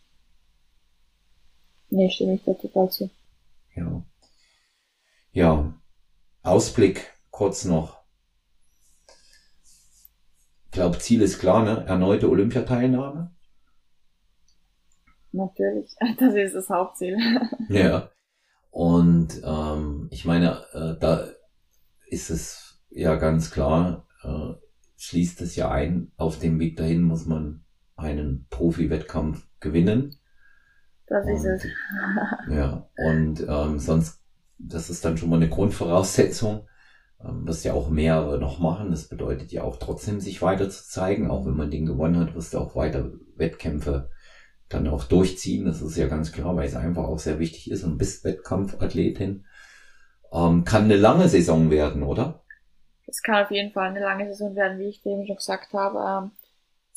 Nee, stimme ich da total zu. Ja. Ja. Ausblick kurz noch. Ich glaube, Ziel ist klar, ne? Erneute Olympiateilnahme. Natürlich, das ist das Hauptziel. ja. Und ähm, ich meine, äh, da ist es ja ganz klar, äh, schließt es ja ein, auf dem Weg dahin muss man einen Profi-Wettkampf gewinnen. Das und, ist es. ja, und ähm, sonst, das ist dann schon mal eine Grundvoraussetzung. Ähm, wirst ja auch mehrere noch machen. Das bedeutet ja auch trotzdem, sich weiter zu zeigen. Auch wenn man den gewonnen hat, wirst du auch weiter Wettkämpfe dann auch durchziehen. Das ist ja ganz klar, weil es einfach auch sehr wichtig ist und bist Wettkampfathletin. Ähm, kann eine lange Saison werden, oder? Es kann auf jeden Fall eine lange Saison werden, wie ich dem schon gesagt habe.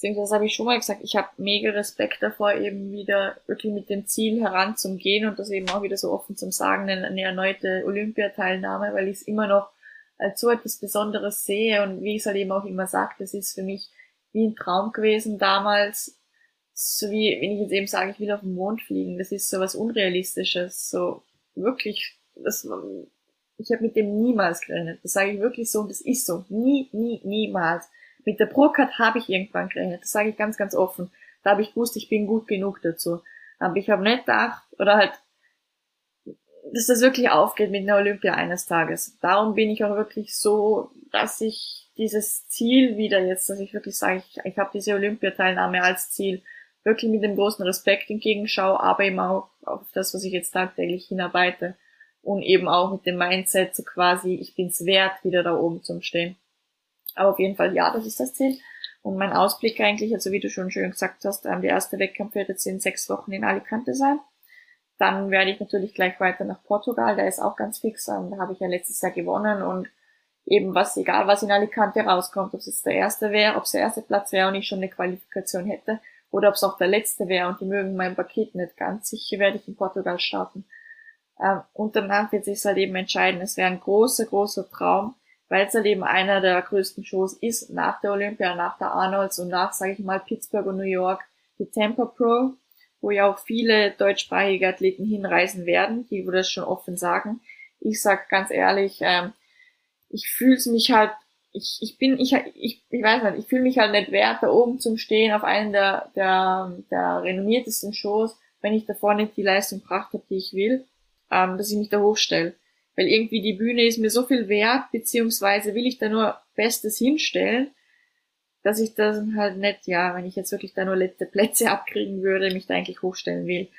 Beziehungsweise habe ich schon mal gesagt, ich habe mega Respekt davor, eben wieder wirklich mit dem Ziel heranzugehen und das eben auch wieder so offen zum Sagen, eine, eine erneute Olympiateilnahme, weil ich es immer noch als so etwas Besonderes sehe und wie ich es halt eben auch immer sage, das ist für mich wie ein Traum gewesen damals, so wie, wenn ich jetzt eben sage, ich will auf den Mond fliegen, das ist so was Unrealistisches, so wirklich, das ich habe mit dem niemals gerechnet. Das sage ich wirklich so und das ist so. Nie, nie, niemals. Mit der Procard habe ich irgendwann gerechnet. Das sage ich ganz, ganz offen. Da habe ich gewusst, ich bin gut genug dazu. Aber ich habe nicht gedacht, oder halt, dass das wirklich aufgeht mit einer Olympia eines Tages. Darum bin ich auch wirklich so, dass ich dieses Ziel wieder jetzt, dass ich wirklich sage, ich, ich habe diese Olympiateilnahme als Ziel, wirklich mit dem großen Respekt entgegenschaue, aber eben auch auf das, was ich jetzt tagtäglich hinarbeite und eben auch mit dem Mindset so quasi, ich bin's wert, wieder da oben zum Stehen. Aber auf jeden Fall, ja, das ist das Ziel. Und mein Ausblick eigentlich, also wie du schon schön gesagt hast, ähm, der erste Wettkampf wird jetzt in sechs Wochen in Alicante sein. Dann werde ich natürlich gleich weiter nach Portugal, der ist auch ganz fix, ähm, da habe ich ja letztes Jahr gewonnen und eben was, egal was in Alicante rauskommt, ob es jetzt der erste wäre, ob es der erste Platz wäre und ich schon eine Qualifikation hätte, oder ob es auch der letzte wäre und die mögen mein Paket nicht ganz, sicher werde ich in Portugal starten. Ähm, und danach wird sich halt eben entscheiden. Es wäre ein großer, großer Traum, weil es halt eben einer der größten Shows ist, nach der Olympia, nach der Arnolds und nach, sage ich mal, Pittsburgh und New York, die Tampa Pro, wo ja auch viele deutschsprachige Athleten hinreisen werden, die wo das schon offen sagen. Ich sag ganz ehrlich, ähm, ich fühle mich halt, ich, ich bin, ich, ich, ich weiß nicht, ich fühle mich halt nicht wert, da oben zum Stehen auf einen der, der, der renommiertesten Shows, wenn ich davor nicht die Leistung gebracht habe, die ich will, ähm, dass ich mich da hochstelle. Weil irgendwie die Bühne ist mir so viel wert, beziehungsweise will ich da nur Bestes hinstellen, dass ich das halt nicht, ja, wenn ich jetzt wirklich da nur letzte Plätze abkriegen würde, mich da eigentlich hochstellen will.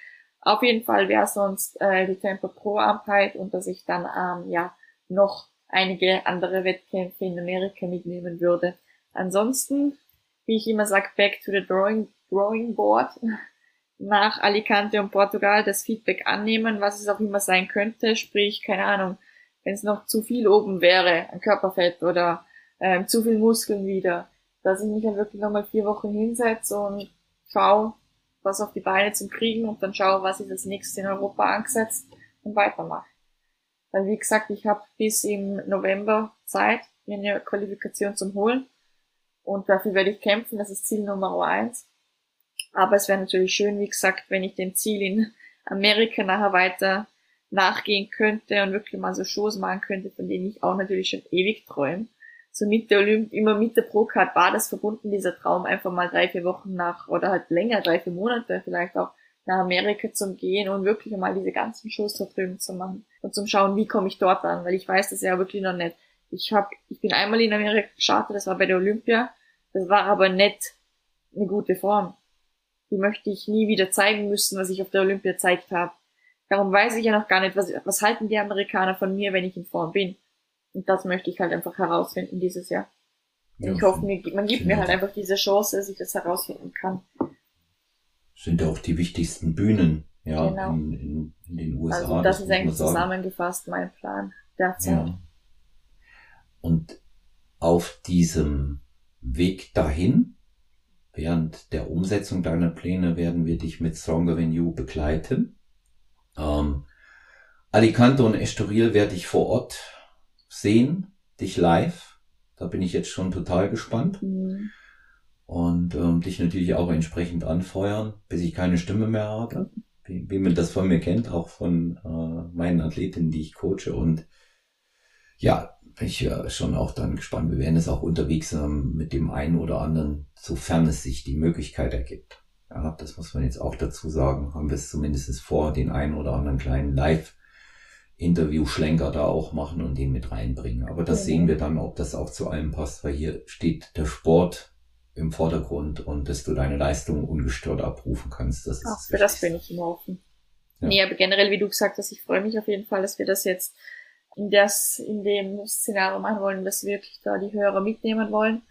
Auf jeden Fall wäre sonst äh, die Tempo Pro Ampheit und dass ich dann ähm, ja noch einige andere Wettkämpfe in Amerika mitnehmen würde. Ansonsten, wie ich immer sage, back to the drawing, drawing board. Nach Alicante und Portugal das Feedback annehmen, was es auch immer sein könnte. Sprich, keine Ahnung, wenn es noch zu viel oben wäre, ein Körperfett oder ähm, zu viel Muskeln wieder, dass ich mich dann wirklich nochmal vier Wochen hinsetze und schaue, was auf die Beine zum Kriegen und dann schaue, was ich als nächstes in Europa angesetzt und weitermache. Weil wie gesagt, ich habe bis im November Zeit, mir eine Qualifikation zum Holen. Und dafür werde ich kämpfen, das ist Ziel Nummer eins. Aber es wäre natürlich schön, wie gesagt, wenn ich dem Ziel in Amerika nachher weiter nachgehen könnte und wirklich mal so Shows machen könnte, von denen ich auch natürlich schon ewig träume. So mit der Olymp immer mit der Procard war das verbunden, dieser Traum, einfach mal drei, vier Wochen nach, oder halt länger, drei, vier Monate vielleicht auch, nach Amerika zu gehen und wirklich mal diese ganzen Shows da drüben zu machen und zum Schauen, wie komme ich dort an, weil ich weiß das ja wirklich noch nicht. Ich hab, ich bin einmal in Amerika gestartet, das war bei der Olympia, das war aber nicht eine gute Form. Die möchte ich nie wieder zeigen müssen, was ich auf der Olympia gezeigt habe. Darum weiß ich ja noch gar nicht, was, was halten die Amerikaner von mir, wenn ich in Form bin. Und das möchte ich halt einfach herausfinden dieses Jahr. Ja, ich hoffe, mir, man gibt mir halt einfach diese Chance, dass ich das herausfinden kann. Sind ja auch die wichtigsten Bühnen ja, genau. in, in, in, den USA. Also das, das ist eigentlich zusammengefasst mein Plan derzeit. Ja. Und auf diesem Weg dahin, während der Umsetzung deiner Pläne, werden wir dich mit Stronger Than You begleiten. Ähm, Alicante und Estoril werde ich vor Ort sehen, dich live. Da bin ich jetzt schon total gespannt. Mhm. Und ähm, dich natürlich auch entsprechend anfeuern, bis ich keine Stimme mehr habe wie, wie man das von mir kennt, auch von äh, meinen Athletinnen, die ich coache. Und ja, ich ja schon auch dann gespannt. Wir werden es auch unterwegs ähm, mit dem einen oder anderen, sofern es sich die Möglichkeit ergibt. Ja, das muss man jetzt auch dazu sagen. Haben wir es zumindest vor, den einen oder anderen kleinen Live- Interview-Schlenker da auch machen und den mit reinbringen. Aber das sehen wir dann, ob das auch zu allem passt, weil hier steht der Sport im Vordergrund und dass du deine Leistung ungestört abrufen kannst. Das ist Ach, für das bin ich immer offen. Ja. Nee, aber generell, wie du gesagt hast, ich freue mich auf jeden Fall, dass wir das jetzt das, in dem Szenario machen wollen, dass wir wirklich da die Hörer mitnehmen wollen.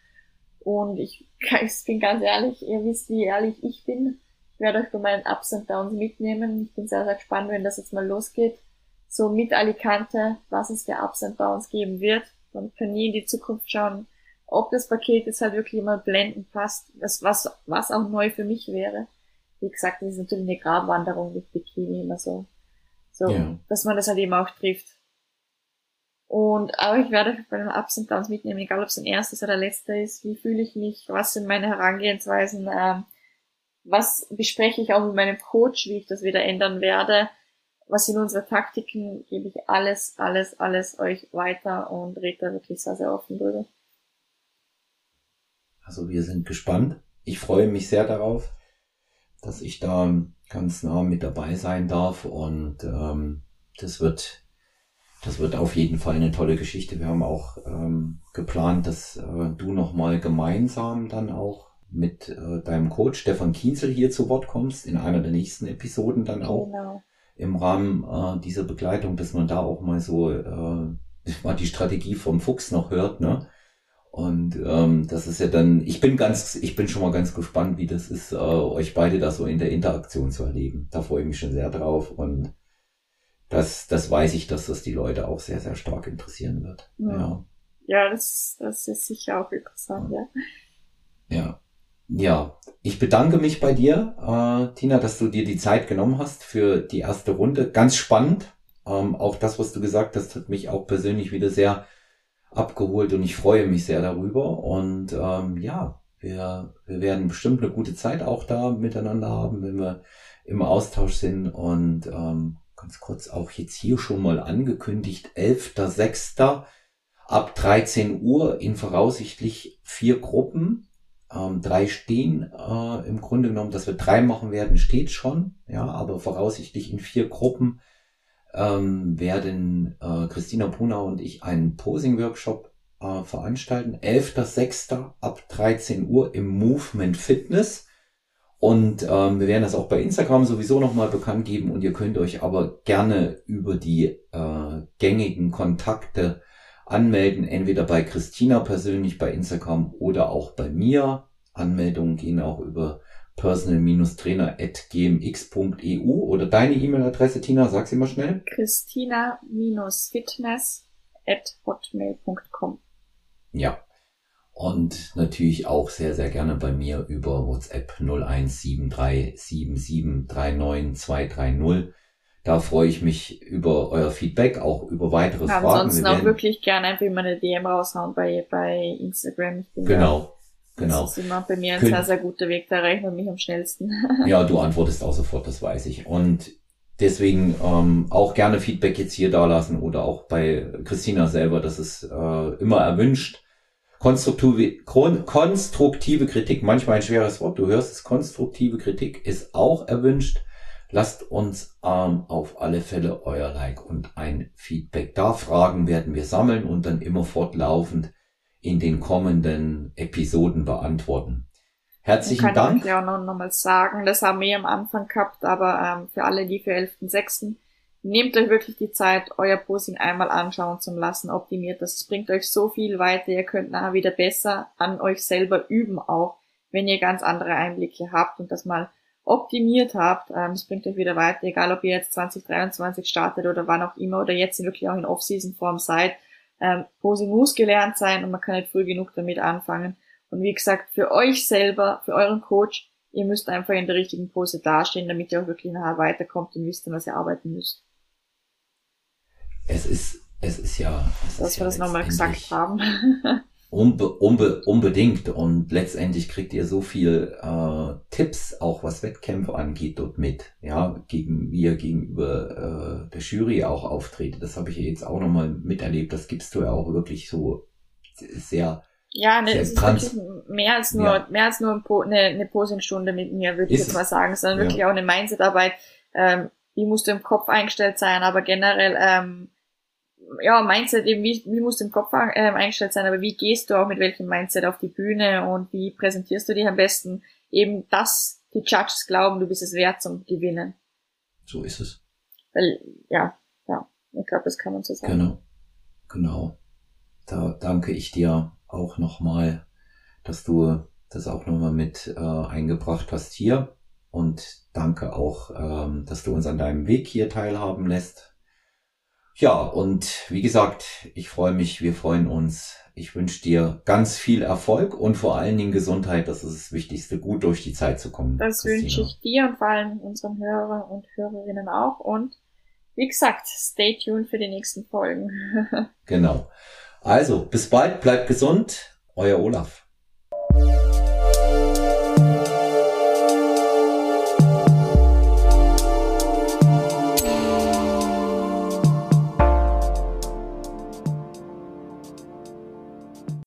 Und ich, ich bin ganz ehrlich, ihr wisst, wie ehrlich ich bin. Ich werde euch bei meinen Ups und Downs mitnehmen. Ich bin sehr, sehr gespannt, wenn das jetzt mal losgeht. So mit Alicante, was es für Ups und Downs geben wird. Man kann nie in die Zukunft schauen, ob das Paket jetzt halt wirklich immer blendend passt, das, was, was auch neu für mich wäre. Wie gesagt, das ist natürlich eine Grabwanderung mit Bikini immer so. So, ja. dass man das halt eben auch trifft. Und, aber ich werde bei den Ups und Downs mitnehmen, egal ob es ein erstes oder letzter ist. Wie fühle ich mich? Was sind meine Herangehensweisen? Ähm, was bespreche ich auch mit meinem Coach, wie ich das wieder ändern werde? Was sind unsere Taktiken? Gebe ich alles, alles, alles euch weiter und rede da wirklich sehr, sehr offen drüber. Also wir sind gespannt. Ich freue mich sehr darauf, dass ich da ganz nah mit dabei sein darf und ähm, das wird das wird auf jeden Fall eine tolle Geschichte. Wir haben auch ähm, geplant, dass äh, du nochmal gemeinsam dann auch mit äh, deinem Coach Stefan Kienzel hier zu Wort kommst, in einer der nächsten Episoden dann auch. Genau. Im Rahmen äh, dieser Begleitung, dass man da auch mal so äh, mal die Strategie vom Fuchs noch hört, ne? Und ähm, das ist ja dann, ich bin ganz, ich bin schon mal ganz gespannt, wie das ist, äh, euch beide da so in der Interaktion zu erleben. Da freue ich mich schon sehr drauf und das, das weiß ich, dass das die Leute auch sehr, sehr stark interessieren wird. Ja, ja. ja das, das ist sicher auch interessant, ja. Ja. Ja, ich bedanke mich bei dir, äh, Tina, dass du dir die Zeit genommen hast für die erste Runde. Ganz spannend. Ähm, auch das, was du gesagt hast, hat mich auch persönlich wieder sehr abgeholt und ich freue mich sehr darüber. Und ähm, ja, wir, wir werden bestimmt eine gute Zeit auch da miteinander haben, wenn wir im Austausch sind. Und ähm, ganz kurz auch jetzt hier schon mal angekündigt, 11.06. ab 13 Uhr in voraussichtlich vier Gruppen. Ähm, drei stehen äh, im Grunde genommen, dass wir drei machen werden, steht schon. Ja, aber voraussichtlich in vier Gruppen ähm, werden äh, Christina Brunau und ich einen Posing-Workshop äh, veranstalten. 11.06. ab 13 Uhr im Movement Fitness. Und ähm, wir werden das auch bei Instagram sowieso nochmal bekannt geben und ihr könnt euch aber gerne über die äh, gängigen Kontakte anmelden, entweder bei Christina persönlich bei Instagram oder auch bei mir. Anmeldungen gehen auch über personal-trainer.gmx.eu oder deine E-Mail-Adresse, Tina, sag sie mal schnell. Christina-fitness.hotmail.com Ja. Und natürlich auch sehr, sehr gerne bei mir über WhatsApp 01737739230. Da freue ich mich über euer Feedback, auch über weitere Fragen. Ansonsten auch wirklich gerne einfach mal eine DM raushauen bei, bei Instagram. genau. Genau. Das ist immer bei mir ein Kön sehr, sehr guter Weg, da erreicht man mich am schnellsten. ja, du antwortest auch sofort, das weiß ich. Und deswegen ähm, auch gerne Feedback jetzt hier da lassen oder auch bei Christina selber, das ist äh, immer erwünscht. Konstruktive, konstruktive Kritik, manchmal ein schweres Wort, du hörst es, konstruktive Kritik ist auch erwünscht. Lasst uns ähm, auf alle Fälle euer Like und ein Feedback da. Fragen werden wir sammeln und dann immer fortlaufend in den kommenden Episoden beantworten. Herzlichen kann Dank. Ich kann auch noch, noch mal sagen, das haben wir am Anfang gehabt, aber ähm, für alle, die für 11.06. Nehmt euch wirklich die Zeit, euer Posing einmal anschauen zu lassen, optimiert das. Es bringt euch so viel weiter, ihr könnt nachher wieder besser an euch selber üben auch, wenn ihr ganz andere Einblicke habt und das mal optimiert habt. Ähm, es bringt euch wieder weiter, egal ob ihr jetzt 2023 startet oder wann auch immer oder jetzt wirklich auch in Off-Season-Form seid ähm, Posing muss gelernt sein und man kann nicht früh genug damit anfangen. Und wie gesagt, für euch selber, für euren Coach, ihr müsst einfach in der richtigen Pose dastehen, damit ihr auch wirklich nachher weiterkommt und wisst, was ihr arbeiten müsst. Es ist, es ist ja. Es Dass ist wir ja das nochmal gesagt haben. Unbe unbe unbedingt. Und letztendlich kriegt ihr so viel äh, Tipps, auch was Wettkämpfe angeht, dort mit. Ja, gegen wie ihr gegenüber äh, der Jury auch auftretet. Das habe ich jetzt auch nochmal miterlebt. Das gibst du ja auch wirklich so sehr. Ja, ne, es ist wirklich mehr als nur, ja. mehr als nur Po, eine, eine Posingstunde mit mir, würde ich jetzt mal sagen, sondern ja. wirklich auch eine Mindset-Arbeit. Ähm, wie musst du im Kopf eingestellt sein, aber generell ähm, ja, Mindset eben, wie, wie musst du im Kopf äh, eingestellt sein, aber wie gehst du auch mit welchem Mindset auf die Bühne und wie präsentierst du dich am besten? Eben, dass die Judges glauben, du bist es wert zum Gewinnen. So ist es. Weil, ja, ja, ich glaube, das kann man so sagen. Genau, genau. Da danke ich dir auch nochmal, dass du das auch nochmal mit äh, eingebracht hast hier. Und danke auch, ähm, dass du uns an deinem Weg hier teilhaben lässt ja, und wie gesagt, ich freue mich, wir freuen uns. Ich wünsche dir ganz viel Erfolg und vor allen Dingen Gesundheit. Das ist das Wichtigste, gut durch die Zeit zu kommen. Das wünsche ich dir und vor allem unseren Hörer und Hörerinnen auch. Und wie gesagt, stay tuned für die nächsten Folgen. genau. Also, bis bald, bleibt gesund. Euer Olaf.